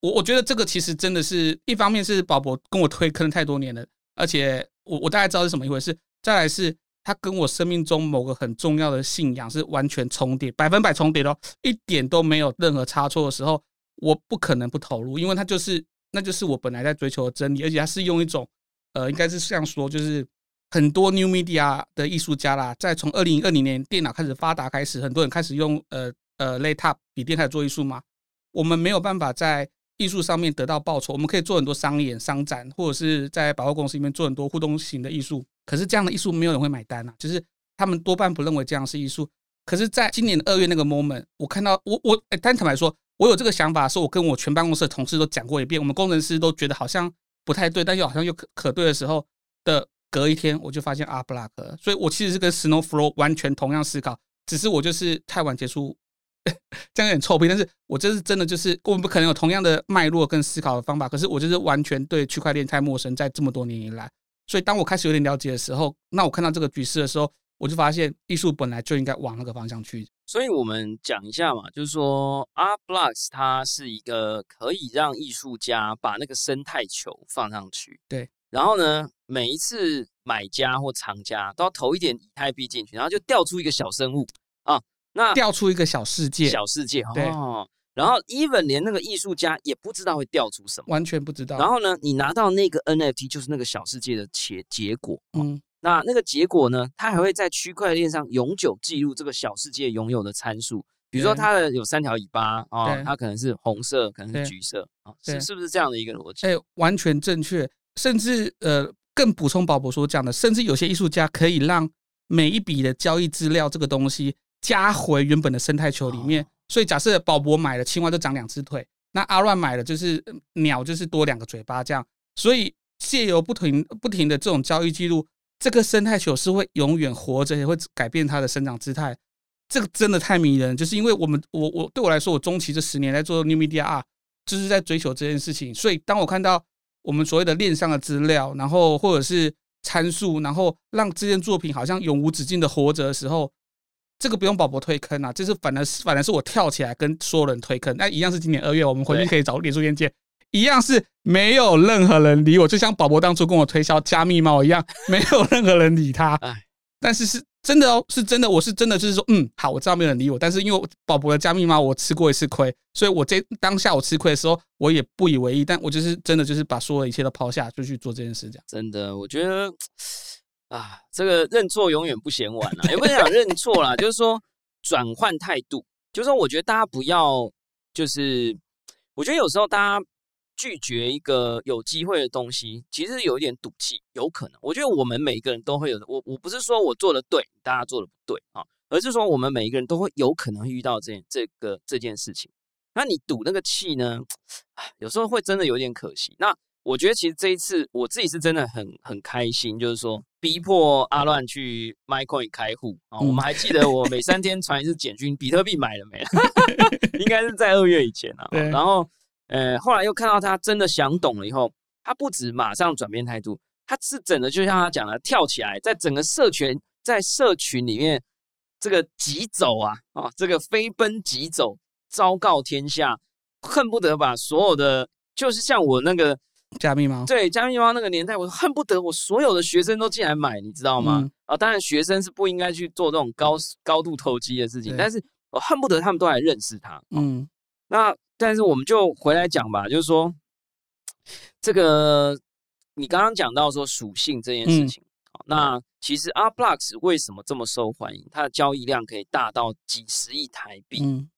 我我觉得这个其实真的是一方面是宝宝跟我推坑太多年了，而且我我大概知道是什么一回事。再来是他跟我生命中某个很重要的信仰是完全重叠，百分百重叠的，一点都没有任何差错的时候，我不可能不投入，因为它就是那就是我本来在追求的真理，而且它是用一种呃，应该是这样说，就是很多 new media 的艺术家啦，在从二零二零年电脑开始发达开始，很多人开始用呃呃 laptop 笔电开始做艺术嘛，我们没有办法在艺术上面得到报酬，我们可以做很多商演、商展，或者是在百货公司里面做很多互动型的艺术。可是这样的艺术没有人会买单啊，就是他们多半不认为这样是艺术。可是，在今年二月那个 moment，我看到我我哎，但坦白说，我有这个想法，的时候我跟我全办公室的同事都讲过一遍，我们工程师都觉得好像不太对，但又好像又可可对的时候的隔一天，我就发现 R block。所以我其实是跟 Snow Flow 完全同样思考，只是我就是太晚结束。这样有点臭屁，但是我这是真的，就是我们不可能有同样的脉络跟思考的方法，可是我就是完全对区块链太陌生，在这么多年以来，所以当我开始有点了解的时候，那我看到这个局势的时候，我就发现艺术本来就应该往那个方向去。所以我们讲一下嘛，就是说 Art Blocks 它是一个可以让艺术家把那个生态球放上去，对，然后呢，每一次买家或藏家都要投一点以太币进去，然后就掉出一个小生物。啊，那掉出一个小世界，小世界对哦。然后 even 连那个艺术家也不知道会掉出什么。完全不知道。然后呢，你拿到那个 NFT 就是那个小世界的结结果。嗯，那那个结果呢，它还会在区块链上永久记录这个小世界拥有的参数，比如说它的有三条尾巴啊，对它可能是红色，可能是橘色啊，对是是不是这样的一个逻辑？哎、完全正确。甚至呃，更补充宝博所讲的，甚至有些艺术家可以让每一笔的交易资料这个东西加回原本的生态球里面。哦所以假设宝博买了青蛙就长两只腿，那阿乱买了就是呃鸟就是多两个嘴巴这样。所以借由不停不停的这种交易记录，这个生态球是会永远活着，也会改变它的生长姿态。这个真的太迷人，就是因为我们我我对我来说，我中期这十年在做 New Media Art，就是在追求这件事情。所以当我看到我们所谓的链上的资料，然后或者是参数，然后让这件作品好像永无止境的活着的时候，这个不用宝宝推坑啊，这是反而是反而是我跳起来跟所有人推坑。那一样是今年二月，我们回去可以找脸书链接，一样是没有任何人理我，就像宝宝当初跟我推销加密猫一样，没有任何人理他。哎，但是是真的哦，是真的，我是真的就是说，嗯，好，我知道没有人理我，但是因为宝宝的加密猫我吃过一次亏，所以我这当下我吃亏的时候，我也不以为意，但我就是真的就是把所有一切都抛下，就去做这件事，这样。真的，我觉得啊，这个认错永远不嫌晚啊，也不能讲认错啦，就是说转换态度，就是说我觉得大家不要，就是我觉得有时候大家拒绝一个有机会的东西，其实有一点赌气，有可能。我觉得我们每一个人都会有的，我我不是说我做的对，大家做的不对啊，而是说我们每一个人都会有可能遇到这这个这件事情。那你赌那个气呢，有时候会真的有点可惜。那我觉得其实这一次我自己是真的很很开心，就是说逼迫阿乱去 MyCoin 开户啊、我们还记得我每三天传一次简讯，比特币买了没？应该是在二月以前啊。然后呃，后来又看到他真的想懂了以后，他不止马上转变态度，他是整的就像他讲的跳起来，在整个社群在社群里面这个疾走啊啊，这个飞奔疾走，昭告天下，恨不得把所有的，就是像我那个加密猫，对加密猫那个年代，我恨不得我所有的学生都进来买，你知道吗？嗯啊，当然学生是不应该去做这种高高度投机的事情，但是我恨不得他们都来认识他。嗯那但是我们就回来讲吧，就是说这个你刚刚讲到说属性这件事嗯情，好，那其实 R Blocks 为什么这么受欢迎？它的交易量可以大到几十亿台币。嗯，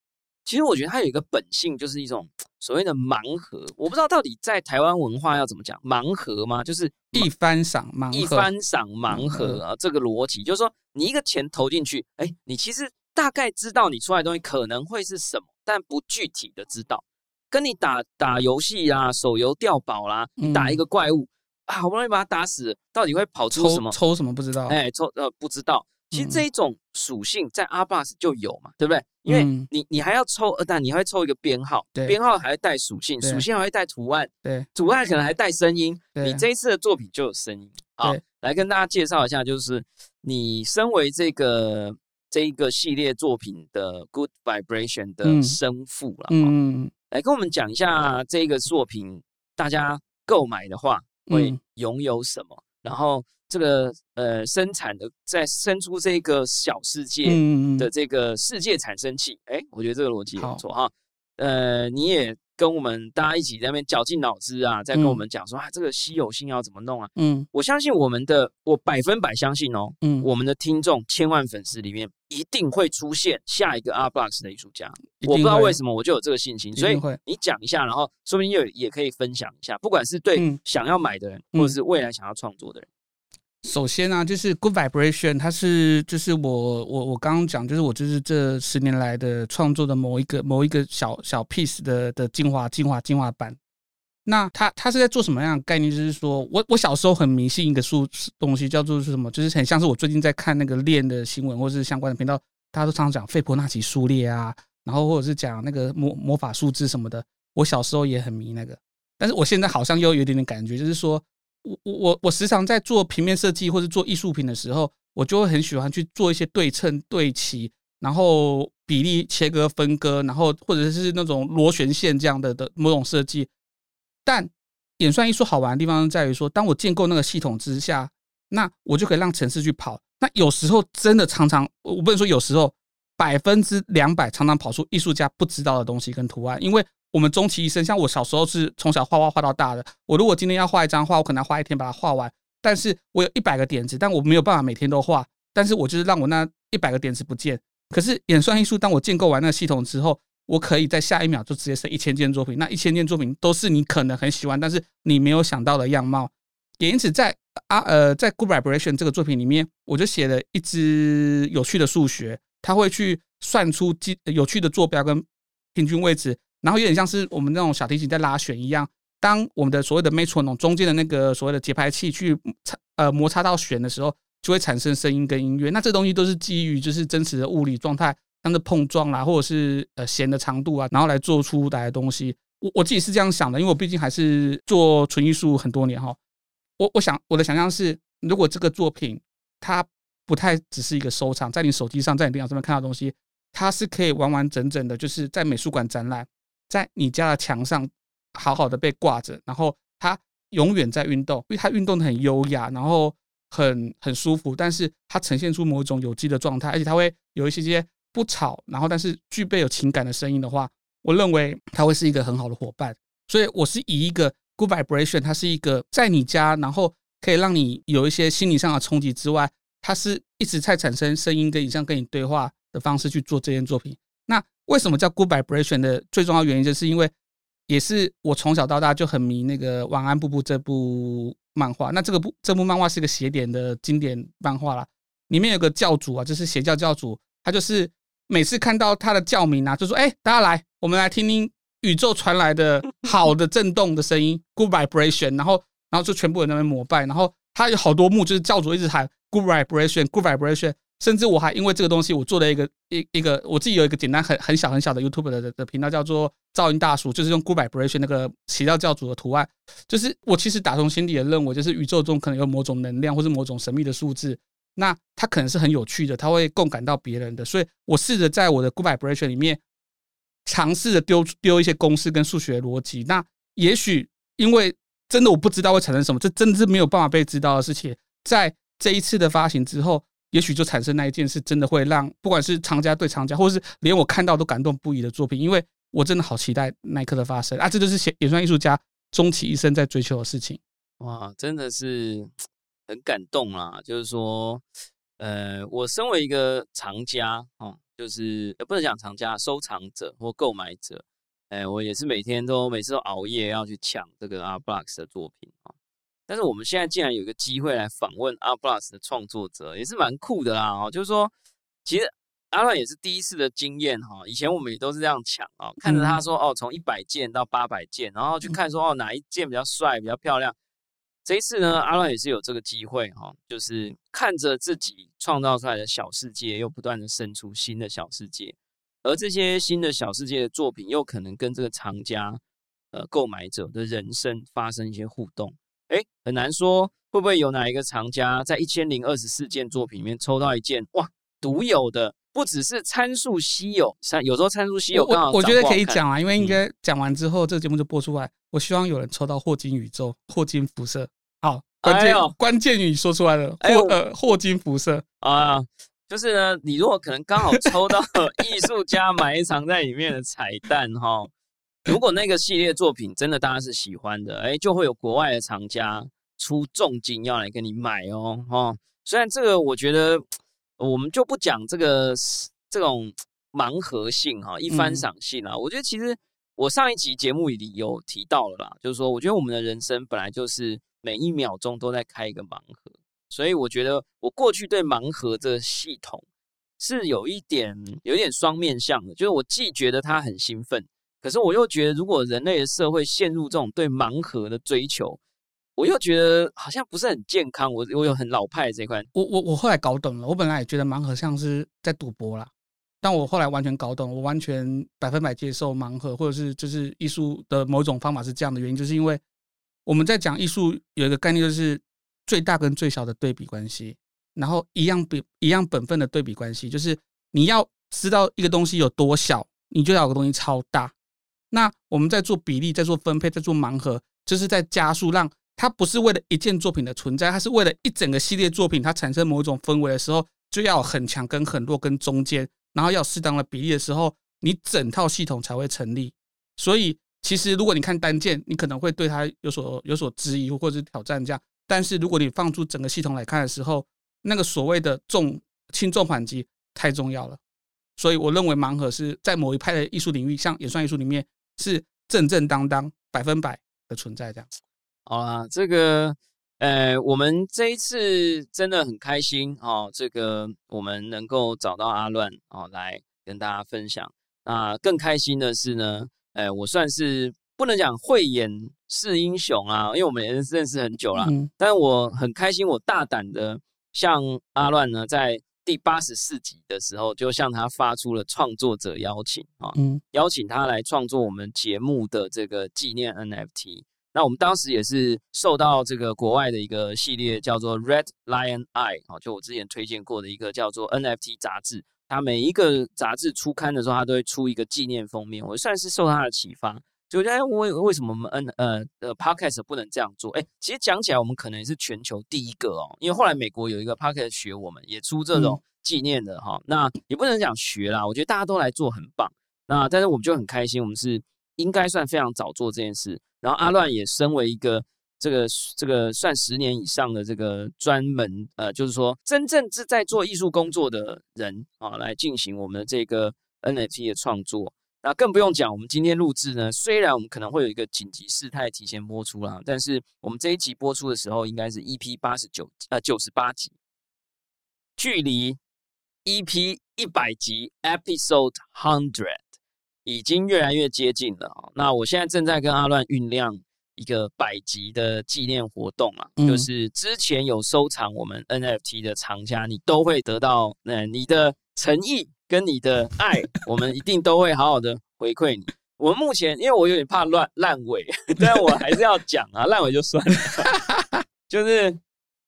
其实我觉得它有一个本性，就是一种所谓的盲盒。我不知道到底在台湾文化要怎么讲盲盒吗？就是一番赏盲一盒，番赏盲盒啊，这个逻辑就是说，你一个钱投进去，哎，你其实大概知道你出来的东西可能会是什么，但不具体的知道。跟你打打游戏啦、手游掉宝啦，你打一嗯个怪物啊，好不容易把它打死，到底会跑出什么？抽抽什么不知道？哎，抽呃不知道。其实嗯这一种属性在阿巴斯就有嘛，对不对？因为嗯你你还要抽，呃，但你还会抽一个编号，对编号还会带属性，对属性还会带图案，对图案可能还带声音。你这一次的作品就有声音。好，来跟大家介绍一下，就是你身为这个这一个系列作品的 Good Vibration 的嗯生父了，嗯来跟我们讲一下这个作品，大家购买的话会嗯拥有什么？然后这个呃生产的在生出这个小世界的这个世界产生器，哎、我觉得这个逻辑也不错哈。呃，你也跟我们大家一起在那边绞尽脑汁啊，在跟我嗯们讲说、啊，这个稀有性要怎么弄啊？嗯我相信我们的，我百分百相信哦，嗯，我们的听众千万粉丝里面一定会出现下一个 R Box 的艺术家。我不知道为什么我就有这个信心，所以你讲一下，然后说不定也也可以分享一下，不管是对嗯想要买的人，嗯或者是未来想要创作的人。首先呢、就是 Good Vibration，它是就是我我我刚刚讲，就是我就是这十年来的创作的某一个某一个小小 piece 的的精华精华精华版。那它它是在做什么样的概念？就是说我我小时候很迷信一个数东西，叫做是什么？就是很像是我最近在看那个链的新闻，或是相关的频道，大家都常常讲费波那契数列啊，然后或者是讲那个魔魔法数字什么的。我小时候也很迷那个，但是我现在好像又有点点感觉，就是说我我我我时常在做平面设计或者做艺术品的时候，我就会很喜欢去做一些对称、对齐，然后比例切割、分割，然后或者是那种螺旋线这样的的某种设计。但演算艺术好玩的地方在于说，当我建构那个系统之下，那我就可以让程式去跑。那有时候真的常常，我不能说有时候百分之两百常常跑出艺术家不知道的东西跟图案，因为我们终其一生，像我小时候是从小画画画到大的。我如果今天要画一张画，我可能要花一天把它画完，但是我有一百个点子，但我没有办法每天都画，但是我就是让我那一百个点子不见。可是演算艺术，当我建构完那个系统之后，我可以在下一秒就直接生一千件作品，那一千件作品都是你可能很喜欢，但是你没有想到的样貌。也因此，在啊呃，在 Good Vibration 这个作品里面，我就写了一支有趣的数学，它会去算出基有趣的坐标跟平均位置，然后有点像是我们那种小提琴在拉弦一样。当我们的所谓的 metronome 中间的那个所谓的节拍器去擦呃摩擦到弦的时候，就会产生声音跟音乐。那这东西都是基于就是真实的物理状态，像是碰撞啦，或者是呃弦的长度啊，然后来做出来的东西。我我自己是这样想的，因为我毕竟还是做纯艺术很多年哈。我我想我的想象是，如果这个作品它不太只是一个收藏，在你手机上，在你电脑上面看到东西，它是可以完完整整的，就是在美术馆展览，在你家的墙上好好的被挂着，然后它永远在运动，因为它运动的很优雅，然后很很舒服，但是它呈现出某一种有机的状态，而且它会有一些些不吵，然后但是具备有情感的声音的话，我认为它会是一个很好的伙伴，所以我是以一个。Good vibration，它是一个在你家，然后可以让你有一些心理上的冲击之外，它是一直在产生声音跟影像跟你对话的方式去做这件作品。那为什么叫 Good vibration 的最重要原因，就是因为也是我从小到大就很迷那个《晚安，布布》这部漫画。那这个部这部漫画是一个邪典的经典漫画啦，里面有个教主啊，就是邪教教主，他就是每次看到他的教名啊，就说：“哎，大家来，我们来听听。”宇宙传来的好的震动的声音，good vibration，然后，然后就全部人在那边膜拜，然后他有好多幕，就是教主一直喊 good vibration，good vibration，甚至我还因为这个东西，我做了一个一一个我自己有一个简单很很小很小的 YouTube 的的频道，叫做噪音大叔，就是用 good vibration 那个邪教教主的图案，就是我其实打从心底的认为，就是宇宙中可能有某种能量，或是某种神秘的数字，那它可能是很有趣的，它会共感到别人的，所以我试着在我的 good vibration 里面。尝试着丢丢一些公式跟数学逻辑，那也许因为真的我不知道会产生什么，这真的是没有办法被知道的事情。在这一次的发行之后，也许就产生那一件事，真的会让不管是藏家对藏家，或者是连我看到都感动不已的作品，因为我真的好期待那一刻的发生啊！这就是写演算艺术家终其一生在追求的事情。哇，真的是很感动啊！就是说，呃，我身为一个藏家哦。就是不能讲藏家、收藏者或购买者，哎，我也是每天都每次都熬夜要去抢这个阿布拉斯的作品啊。但是我们现在竟然有一个机会来访问阿布拉斯的创作者，也是蛮酷的啦。哦，就是说，其实阿乱也是第一次的经验哈。以前我们也都是这样抢啊，看着他说哦，从一百件到八百件，然后去看说哦哪一件比较帅、比较漂亮。这一次呢，阿乱也是有这个机会哈，就是看着自己创造出来的小世界，又不断的生出新的小世界，而这些新的小世界的作品，又可能跟这个藏家、呃购买者的人生发生一些互动。哎，很难说会不会有哪一个藏家在一千零二十四件作品里面抽到一件哇独有的，不只是参数稀有，参有时候参数稀有刚好我觉得可以讲啊，因为应该讲完之后这个节目就播出来。我希望有人抽到霍金宇宙、霍金辐射。好，关键关键语说出来了，霍呃霍金辐射啊，就是呢，你如果可能刚好抽到 艺术家埋藏在里面的彩蛋哈，如果那个系列作品真的大家是喜欢的，哎，就会有国外的厂家出重金要来跟你买哦哈。虽然这个我觉得我们就不讲这个这种盲盒性哈，一番赏性啊，我觉得其实。我上一集节目里有提到了啦，就是说，我觉得我们的人生本来就是每一秒钟都在开一个盲盒，所以我觉得我过去对盲盒这个系统是有一点有一点双面向的，就是我既觉得它很兴奋，可是我又觉得如果人类的社会陷入这种对盲盒的追求，我又觉得好像不是很健康。我我有很老派这一块，我我我后来搞懂了，我本来也觉得盲盒像是在赌博啦。但我后来完全搞懂，我完全百分百接受盲盒，或者是就是艺术的某种方法是这样的原因，就是因为我们在讲艺术有一个概念，就是最大跟最小的对比关系，然后一样比一样本分的对比关系，就是你要知道一个东西有多小，你就要有个东西超大。那我们在做比例，在做分配，在做盲盒，就是在加速，让它不是为了一件作品的存在，它是为了一整个系列作品，它产生某一种氛围的时候，就要很强跟很弱跟中间，然后要适当的比例的时候，你整套系统才会成立。所以，其实如果你看单件，你可能会对它有所有所质疑或者是挑战这样。但是如果你放出整个系统来看的时候，那个所谓的重轻重缓急太重要了。所以我认为盲盒是在某一派的艺术领域，像演算艺术里面是正正当当百分百的存在这样。好啦，这个呃，我们这一次真的很开心哦，这个我们能够找到阿乱哦来跟大家分享。那更开心的是呢，呃，我算是不能讲慧眼识英雄啊，因为我们也认识很久了，但我很开心，我大胆的向阿乱呢在。第八十四集的时候，就向他发出了创作者邀请啊，邀请他来创作我们节目的这个纪念 NFT。那我们当时也是受到这个国外的一个系列叫做 Red Lion Eye 啊，就我之前推荐过的一个叫做 NFT 杂志。它每一个杂志出刊的时候，它都会出一个纪念封面，我算是受它的启发。就哎，为为什么我们 N 呃呃 Podcast 不能这样做？哎，其实讲起来，我们可能也是全球第一个哦。因为后来美国有一个 Podcast 学我们，也出这种纪念的哈。那也不能讲学啦，我觉得大家都来做很棒。那但是我们就很开心，我们是应该算非常早做这件事。然后阿乱也身为一个这个这个算十年以上的这个专门呃，就是说真正是在做艺术工作的人啊，来进行我们的这个 NFT 的创作。那更不用讲，我们今天录制呢，虽然我们可能会有一个紧急事态提前播出啦，但是我们这一集播出的时候，应该是 EP 八十九呃九十八集，距离 EP 一百集 Episode Hundred 已经越来越接近了啊。那我现在正在跟阿乱酝酿一个百集的纪念活动啊，就是之前有收藏我们 NFT 的藏家，你都会得到呃你的诚意。跟你的爱，我们一定都会好好的回馈你。我们目前，因为我有点怕乱烂尾，但我还是要讲啊，烂尾就算了。就是，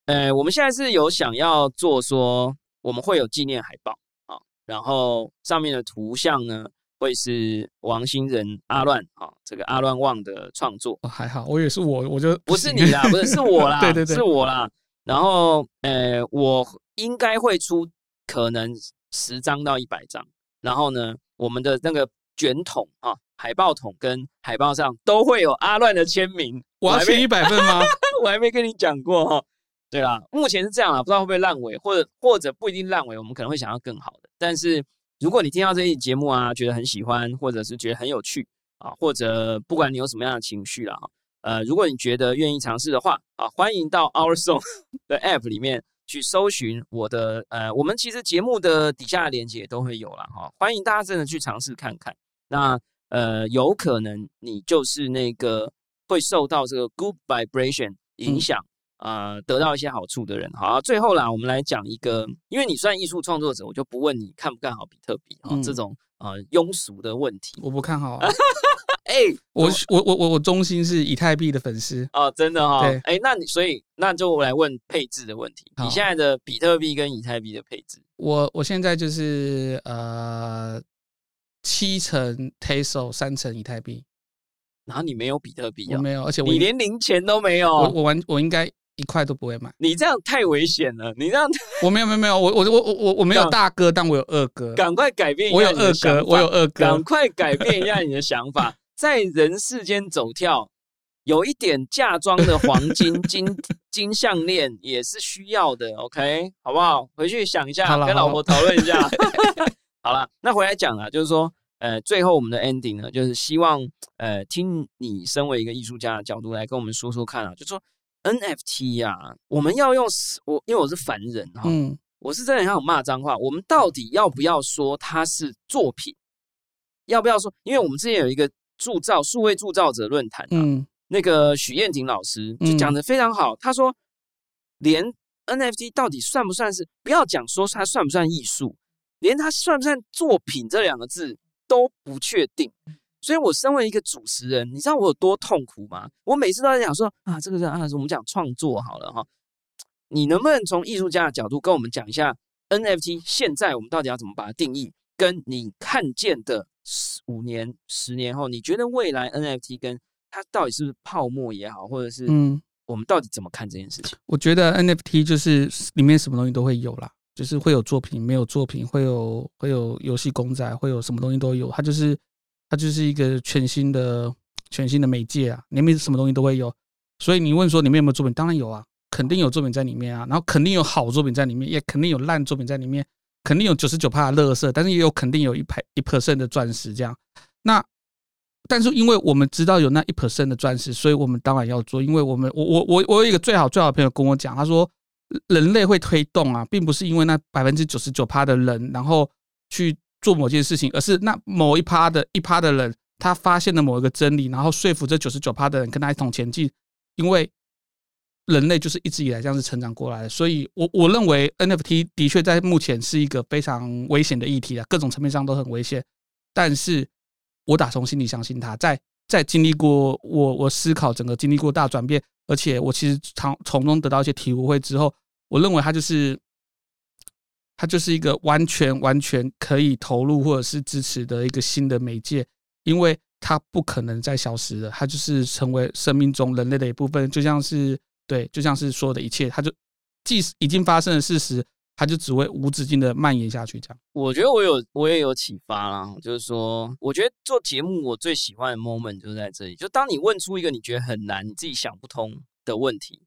呃，我们现在是有想要做说，我们会有纪念海报啊，然后上面的图像呢，会是王星人阿乱啊，这个阿乱旺的创作。还好，我也是我，我就不是你啦，不是是我啦，对对对，是我啦。然后，呃，我应该会出可能。十张到一百张，然后呢，我们的那个卷筒啊，海报筒跟海报上都会有阿乱的签名。我要签一百份吗？我还没跟你讲过哈。对啦，目前是这样啊，不知道会不会烂尾，或者或者不一定烂尾，我们可能会想要更好的。但是如果你听到这期节目啊，觉得很喜欢，或者是觉得很有趣啊，或者不管你有什么样的情绪啦，呃，如果你觉得愿意尝试的话啊，欢迎到 Our Song 的 App 里面。去搜寻我的呃，我们其实节目的底下的链接都会有了哈，欢迎大家真的去尝试看看。那呃，有可能你就是那个会受到这个 good vibration 影响啊，得到一些好处的人。好，最后啦，我们来讲一个，因为你算艺术创作者，我就不问你看不看好比特币啊这种呃庸俗的问题。我不看好。哎，我我我我我中心是以太币的粉丝哦，真的哈。对，哎，那你所以那就我来问配置的问题。你现在的比特币跟以太币的配置？我我现在就是呃七成 Tesla，三成以太币。然后你没有比特币？我没有，而且你连零钱都没有。我我完我应该一块都不会买。你这样太危险了！你这样我没有没有没有，我我我我我没有大哥，但我有二哥。赶快改变！我有二哥，我有二哥。赶快改变一下你的想法。在人世间走跳，有一点嫁妆的黄金 金金项链也是需要的，OK，好不好？回去想一下，跟老婆讨论一下。好了，那回来讲啊，就是说，呃，最后我们的 ending 呢，就是希望，呃，听你身为一个艺术家的角度来跟我们说说看啊，就说 NFT 呀，我们要用我，因为我是凡人哈，嗯，我是真的很想骂脏话，我们到底要不要说它是作品？要不要说？因为我们之前有一个。铸造数位铸造者论坛，嗯，那个许燕婷老师就讲的非常好。他说，连 NFT 到底算不算是，不要讲说它算不算艺术，连它算不算作品这两个字都不确定。所以我身为一个主持人，你知道我有多痛苦吗？我每次都在讲说啊，这个是啊，我们讲创作好了哈，你能不能从艺术家的角度跟我们讲一下 NFT 现在我们到底要怎么把它定义，跟你看见的？十五年、十年后，你觉得未来 NFT 跟它到底是不是泡沫也好，或者是嗯，我们到底怎么看这件事情？我觉得 NFT 就是里面什么东西都会有啦，就是会有作品，没有作品，会有会有游戏公仔，会有什么东西都有。它就是它就是一个全新的全新的媒介啊，里面什么东西都会有。所以你问说里面有没有作品，当然有啊，肯定有作品在里面啊，然后肯定有好作品在里面，也肯定有烂作品在里面，肯定有九十九帕的垃圾，但是也有肯定有一排一 percent 的钻石这样。那但是因为我们知道有那一 percent 的钻石，所以我们当然要做。因为我们我我我我有一个最好最好的朋友跟我讲，他说人类会推动啊，并不是因为那百分之九十九趴的人然后去做某件事情，而是那某一趴的一趴的人，他发现了某一个真理，然后说服这九十九趴的人跟他一同前进。因为人类就是一直以来这样子成长过来的，所以我我认为 NFT 的确在目前是一个非常危险的议题啊，各种层面上都很危险。但是我打从心里相信它，在在经历过我我思考整个经历过大转变，而且我其实从从中得到一些体会之后，我认为它就是它就是一个完全完全可以投入或者是支持的一个新的媒介，因为。它不可能再消失了，它就是成为生命中人类的一部分，就像是对，就像是所有的一切，它就即使已经发生的事实，它就只会无止境的蔓延下去。这样，我觉得我有我也有启发啦，就是说，我觉得做节目我最喜欢的 moment 就在这里，就当你问出一个你觉得很难、你自己想不通的问题，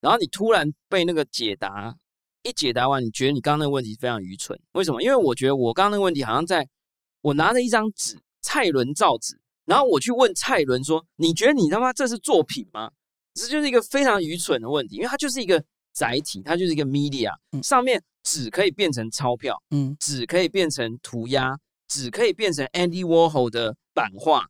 然后你突然被那个解答一解答完，你觉得你刚刚那个问题非常愚蠢，为什么？因为我觉得我刚刚那个问题好像在我拿着一张纸，蔡伦造纸。然后我去问蔡伦说：“你觉得你他妈这是作品吗？”这就是一个非常愚蠢的问题，因为它就是一个载体，它就是一个 media，上面纸可以变成钞票，嗯，纸可以变成涂鸦，纸可以变成 Andy Warhol 的版画，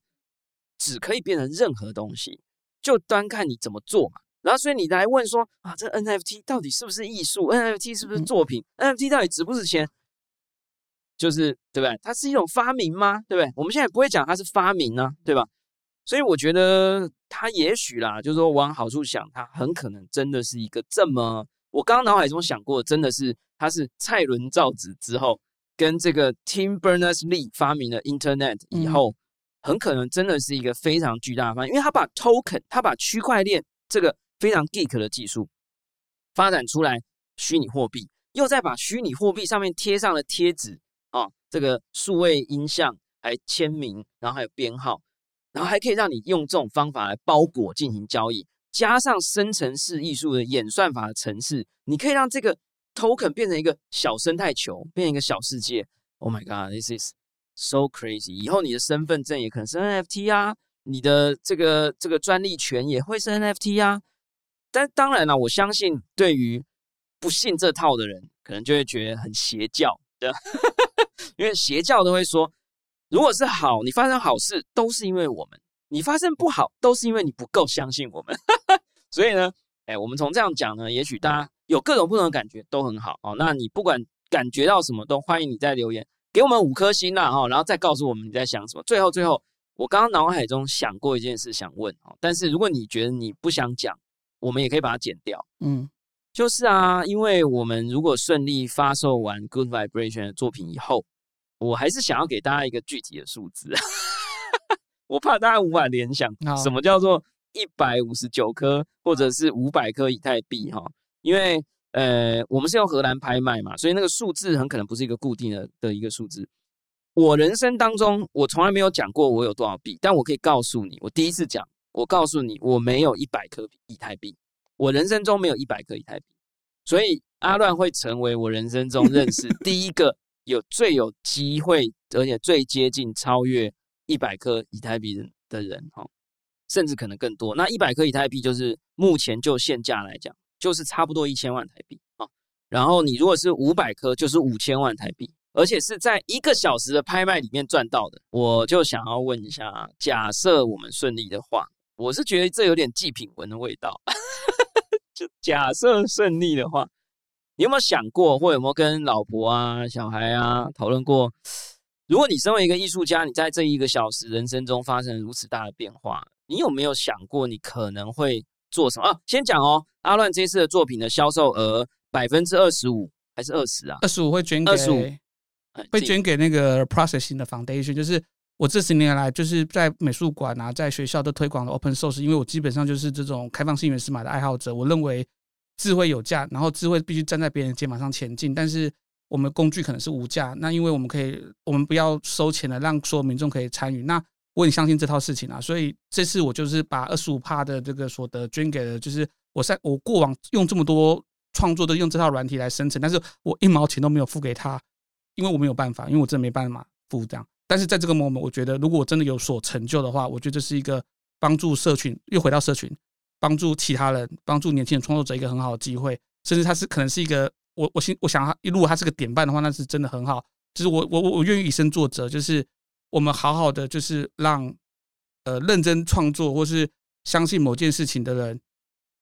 纸可以变成任何东西，就端看你怎么做嘛。然后所以你来问说：“啊，这 NFT 到底是不是艺术？NFT 是不是作品？NFT 到底值不值钱？”就是对不对？它是一种发明吗？对不对？我们现在不会讲它是发明呢，对吧？所以我觉得它也许啦，就是说往好处想，它很可能真的是一个这么……我刚刚脑海中想过，真的是它是蔡伦造纸之后，跟这个 Tim Berners-Lee 发明了 Internet 以后，很可能真的是一个非常巨大的发明，因为他把 Token，他把区块链这个非常 geek 的技术发展出来，虚拟货币，又再把虚拟货币上面贴上了贴纸。啊，这个数位音像还签名，然后还有编号，然后还可以让你用这种方法来包裹进行交易，加上生成式艺术的演算法的程式，你可以让这个 token 变成一个小生态球，变成一个小世界。Oh my god，this is so crazy！以后你的身份证也可能是 NFT 啊，你的这个这个专利权也会是 NFT 啊。但当然了，我相信对于不信这套的人，可能就会觉得很邪教，对吧？因为邪教都会说，如果是好，你发生好事都是因为我们；你发生不好，都是因为你不够相信我们。所以呢，哎，我们从这样讲呢，也许大家有各种不同的感觉都很好哦。那你不管感觉到什么，都欢迎你在留言给我们五颗星啦哈，然后再告诉我们你在想什么。最后，最后，我刚刚脑海中想过一件事想问哦，但是如果你觉得你不想讲，我们也可以把它剪掉。嗯，就是啊，因为我们如果顺利发售完 Good Vibration 的作品以后。我还是想要给大家一个具体的数字，我怕大家无法联想什么叫做一百五十九颗或者是五百颗以太币哈，因为呃我们是用荷兰拍卖嘛，所以那个数字很可能不是一个固定的的一个数字。我人生当中我从来没有讲过我有多少币，但我可以告诉你，我第一次讲，我告诉你我没有一百颗以太币，我人生中没有一百颗以太币，所以阿乱会成为我人生中认识 第一个。有最有机会，而且最接近超越一百颗以太币的的人哈，甚至可能更多。那一百颗以太币就是目前就现价来讲，就是差不多一千万台币啊。然后你如果是五百颗，就是五千万台币，而且是在一个小时的拍卖里面赚到的。我就想要问一下，假设我们顺利的话，我是觉得这有点祭品文的味道。就假设顺利的话。你有没有想过，或有没有跟老婆啊、小孩啊讨论过？如果你身为一个艺术家，你在这一个小时人生中发生如此大的变化，你有没有想过你可能会做什么？啊，先讲哦，阿乱这次的作品的销售额百分之二十五还是二十啊？二十五会捐给二十五，会捐给那个 processing 的 foundation，就是。我这十年来就是在美术馆啊，在学校都推广了 open source，因为我基本上就是这种开放性原始码的爱好者。我认为智慧有价，然后智慧必须站在别人肩膀上前进，但是我们工具可能是无价。那因为我们可以，我们不要收钱了，让所有民众可以参与。那我很相信这套事情啊，所以这次我就是把二十五帕的这个所得捐给了，就是我在我过往用这么多创作都用这套软体来生成，但是我一毛钱都没有付给他，因为我没有办法，因为我真的没办法付这样。但是在这个 moment，我觉得如果我真的有所成就的话，我觉得这是一个帮助社群，又回到社群，帮助其他人，帮助年轻人创作者一个很好的机会。甚至他是可能是一个，我我心我想，如果他是个典范的话，那是真的很好。就是我我我我愿意以身作则，就是我们好好的，就是让呃认真创作或是相信某件事情的人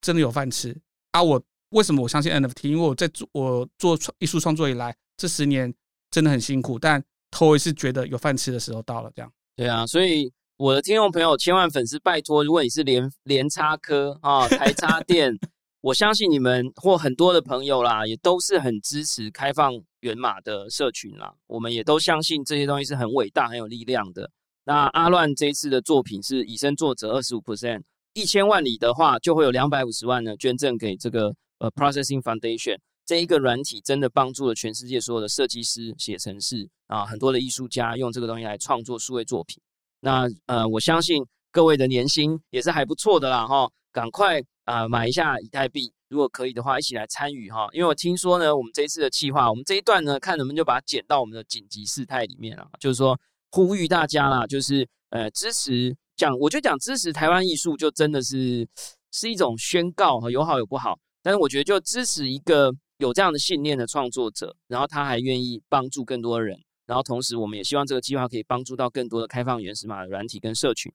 真的有饭吃啊！我为什么我相信 NFT？因为我在做我做艺术创作以来，这十年真的很辛苦，但。头一次觉得有饭吃的时候到了，这样对啊，所以我的听众朋友、千万粉丝，拜托，如果你是联联插科啊、台插电，我相信你们或很多的朋友啦，也都是很支持开放源码的社群啦。我们也都相信这些东西是很伟大、很有力量的。那阿乱这一次的作品是以身作则，二十五 percent，一千万里的话，就会有两百五十万呢捐赠给这个呃 Processing Foundation。这一个软体真的帮助了全世界所有的设计师写程式啊，很多的艺术家用这个东西来创作数位作品。那呃，我相信各位的年薪也是还不错的啦哈，赶快啊买一下以太币，如果可以的话，一起来参与哈。因为我听说呢，我们这一次的计划，我们这一段呢，看能不能就把它剪到我们的紧急事态里面啊，就是说呼吁大家啦，就是呃支持讲，我就讲支持台湾艺术，就真的是是一种宣告哈，有好有不好，但是我觉得就支持一个。有这样的信念的创作者，然后他还愿意帮助更多人，然后同时我们也希望这个计划可以帮助到更多的开放原始码的软体跟社群。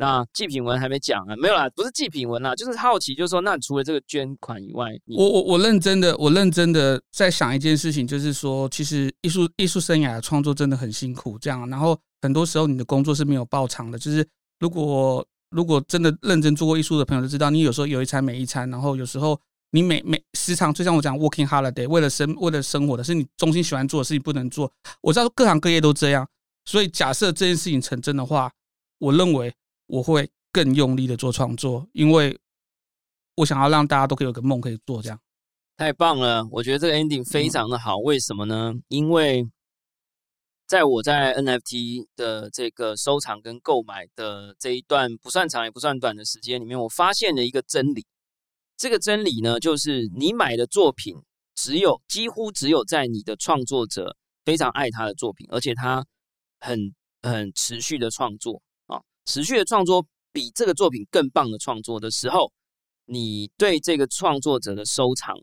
那祭品文还没讲啊，没有啦，不是祭品文啦，就是好奇，就是说，那除了这个捐款以外，我我我认真的，我认真的在想一件事情，就是说，其实艺术艺术生涯创作真的很辛苦，这样，然后很多时候你的工作是没有报偿的，就是如果如果真的认真做过艺术的朋友都知道，你有时候有一餐没一餐，然后有时候。你每每时常就像我讲，working holiday，为了生为了生活的是你衷心喜欢做的事情不能做。我知道各行各业都这样，所以假设这件事情成真的话，我认为我会更用力的做创作，因为我想要让大家都可以有个梦可以做。这样太棒了，我觉得这个 ending 非常的好。为什么呢？因为在我在 NFT 的这个收藏跟购买的这一段不算长也不算短的时间里面，我发现了一个真理。这个真理呢，就是你买的作品，只有几乎只有在你的创作者非常爱他的作品，而且他很很持续的创作啊，持续的创作比这个作品更棒的创作的时候，你对这个创作者的收藏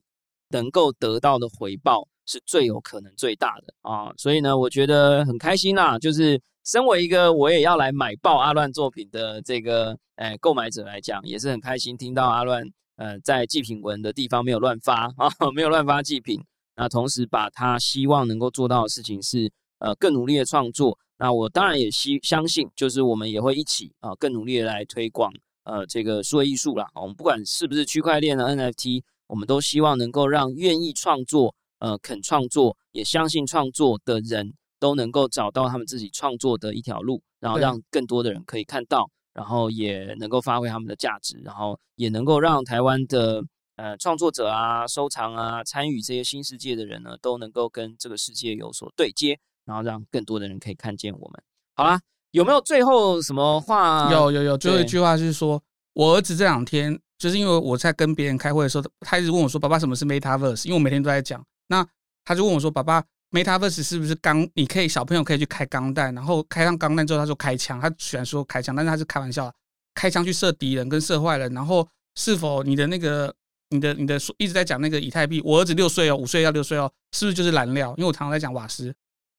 能够得到的回报是最有可能最大的啊，所以呢，我觉得很开心呐，就是身为一个我也要来买爆阿乱作品的这个诶购买者来讲，也是很开心听到阿乱。呃，在祭品文的地方没有乱发 啊，没有乱发祭品。那同时把他希望能够做到的事情是，呃，更努力的创作。那我当然也希相信，就是我们也会一起啊，更努力的来推广呃这个数位艺术啦。我们不管是不是区块链的 NFT，我们都希望能够让愿意创作、呃肯创作、也相信创作的人都能够找到他们自己创作的一条路，然后让更多的人可以看到。然后也能够发挥他们的价值，然后也能够让台湾的呃创作者啊、收藏啊、参与这些新世界的人呢，都能够跟这个世界有所对接，然后让更多的人可以看见我们。好啦，有没有最后什么话？有有有，最后一句话是说，我儿子这两天就是因为我在跟别人开会的时候，他一直问我说：“爸爸，什么是 Metaverse？” 因为我每天都在讲，那他就问我说：“爸爸。” Metaverse 是不是钢？你可以小朋友可以去开钢弹，然后开上钢弹之后，他说开枪。他喜欢说开枪，但是他是开玩笑，开枪去射敌人跟射坏人。然后是否你的那个、你的、你的一直在讲那个以太币？我儿子六岁哦，五岁要六岁哦，是不是就是燃料？因为我常常在讲瓦斯。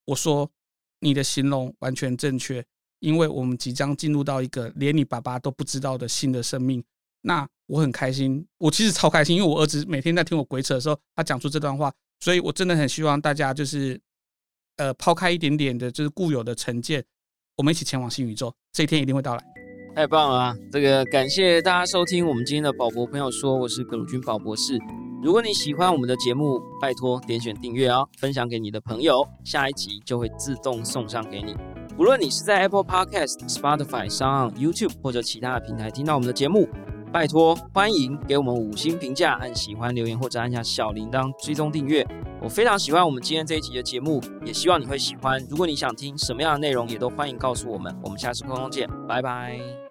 我说你的形容完全正确，因为我们即将进入到一个连你爸爸都不知道的新的生命。那我很开心，我其实超开心，因为我儿子每天在听我鬼扯的时候，他讲出这段话。所以，我真的很希望大家就是，呃，抛开一点点的，就是固有的成见，我们一起前往新宇宙，这一天一定会到来。太棒了！这个感谢大家收听我们今天的宝博朋友说，我是葛鲁军宝博士。如果你喜欢我们的节目，拜托点选订阅哦，分享给你的朋友，下一集就会自动送上给你。无论你是在 Apple Podcast、Spotify、上 YouTube 或者其他的平台听到我们的节目，拜托欢迎给我们五星评价，按喜欢留言或者按下小铃铛追踪订阅。我非常喜欢我们今天这一集的节目，也希望你会喜欢。如果你想听什么样的内容，也都欢迎告诉我们。我们下次空中见，拜拜。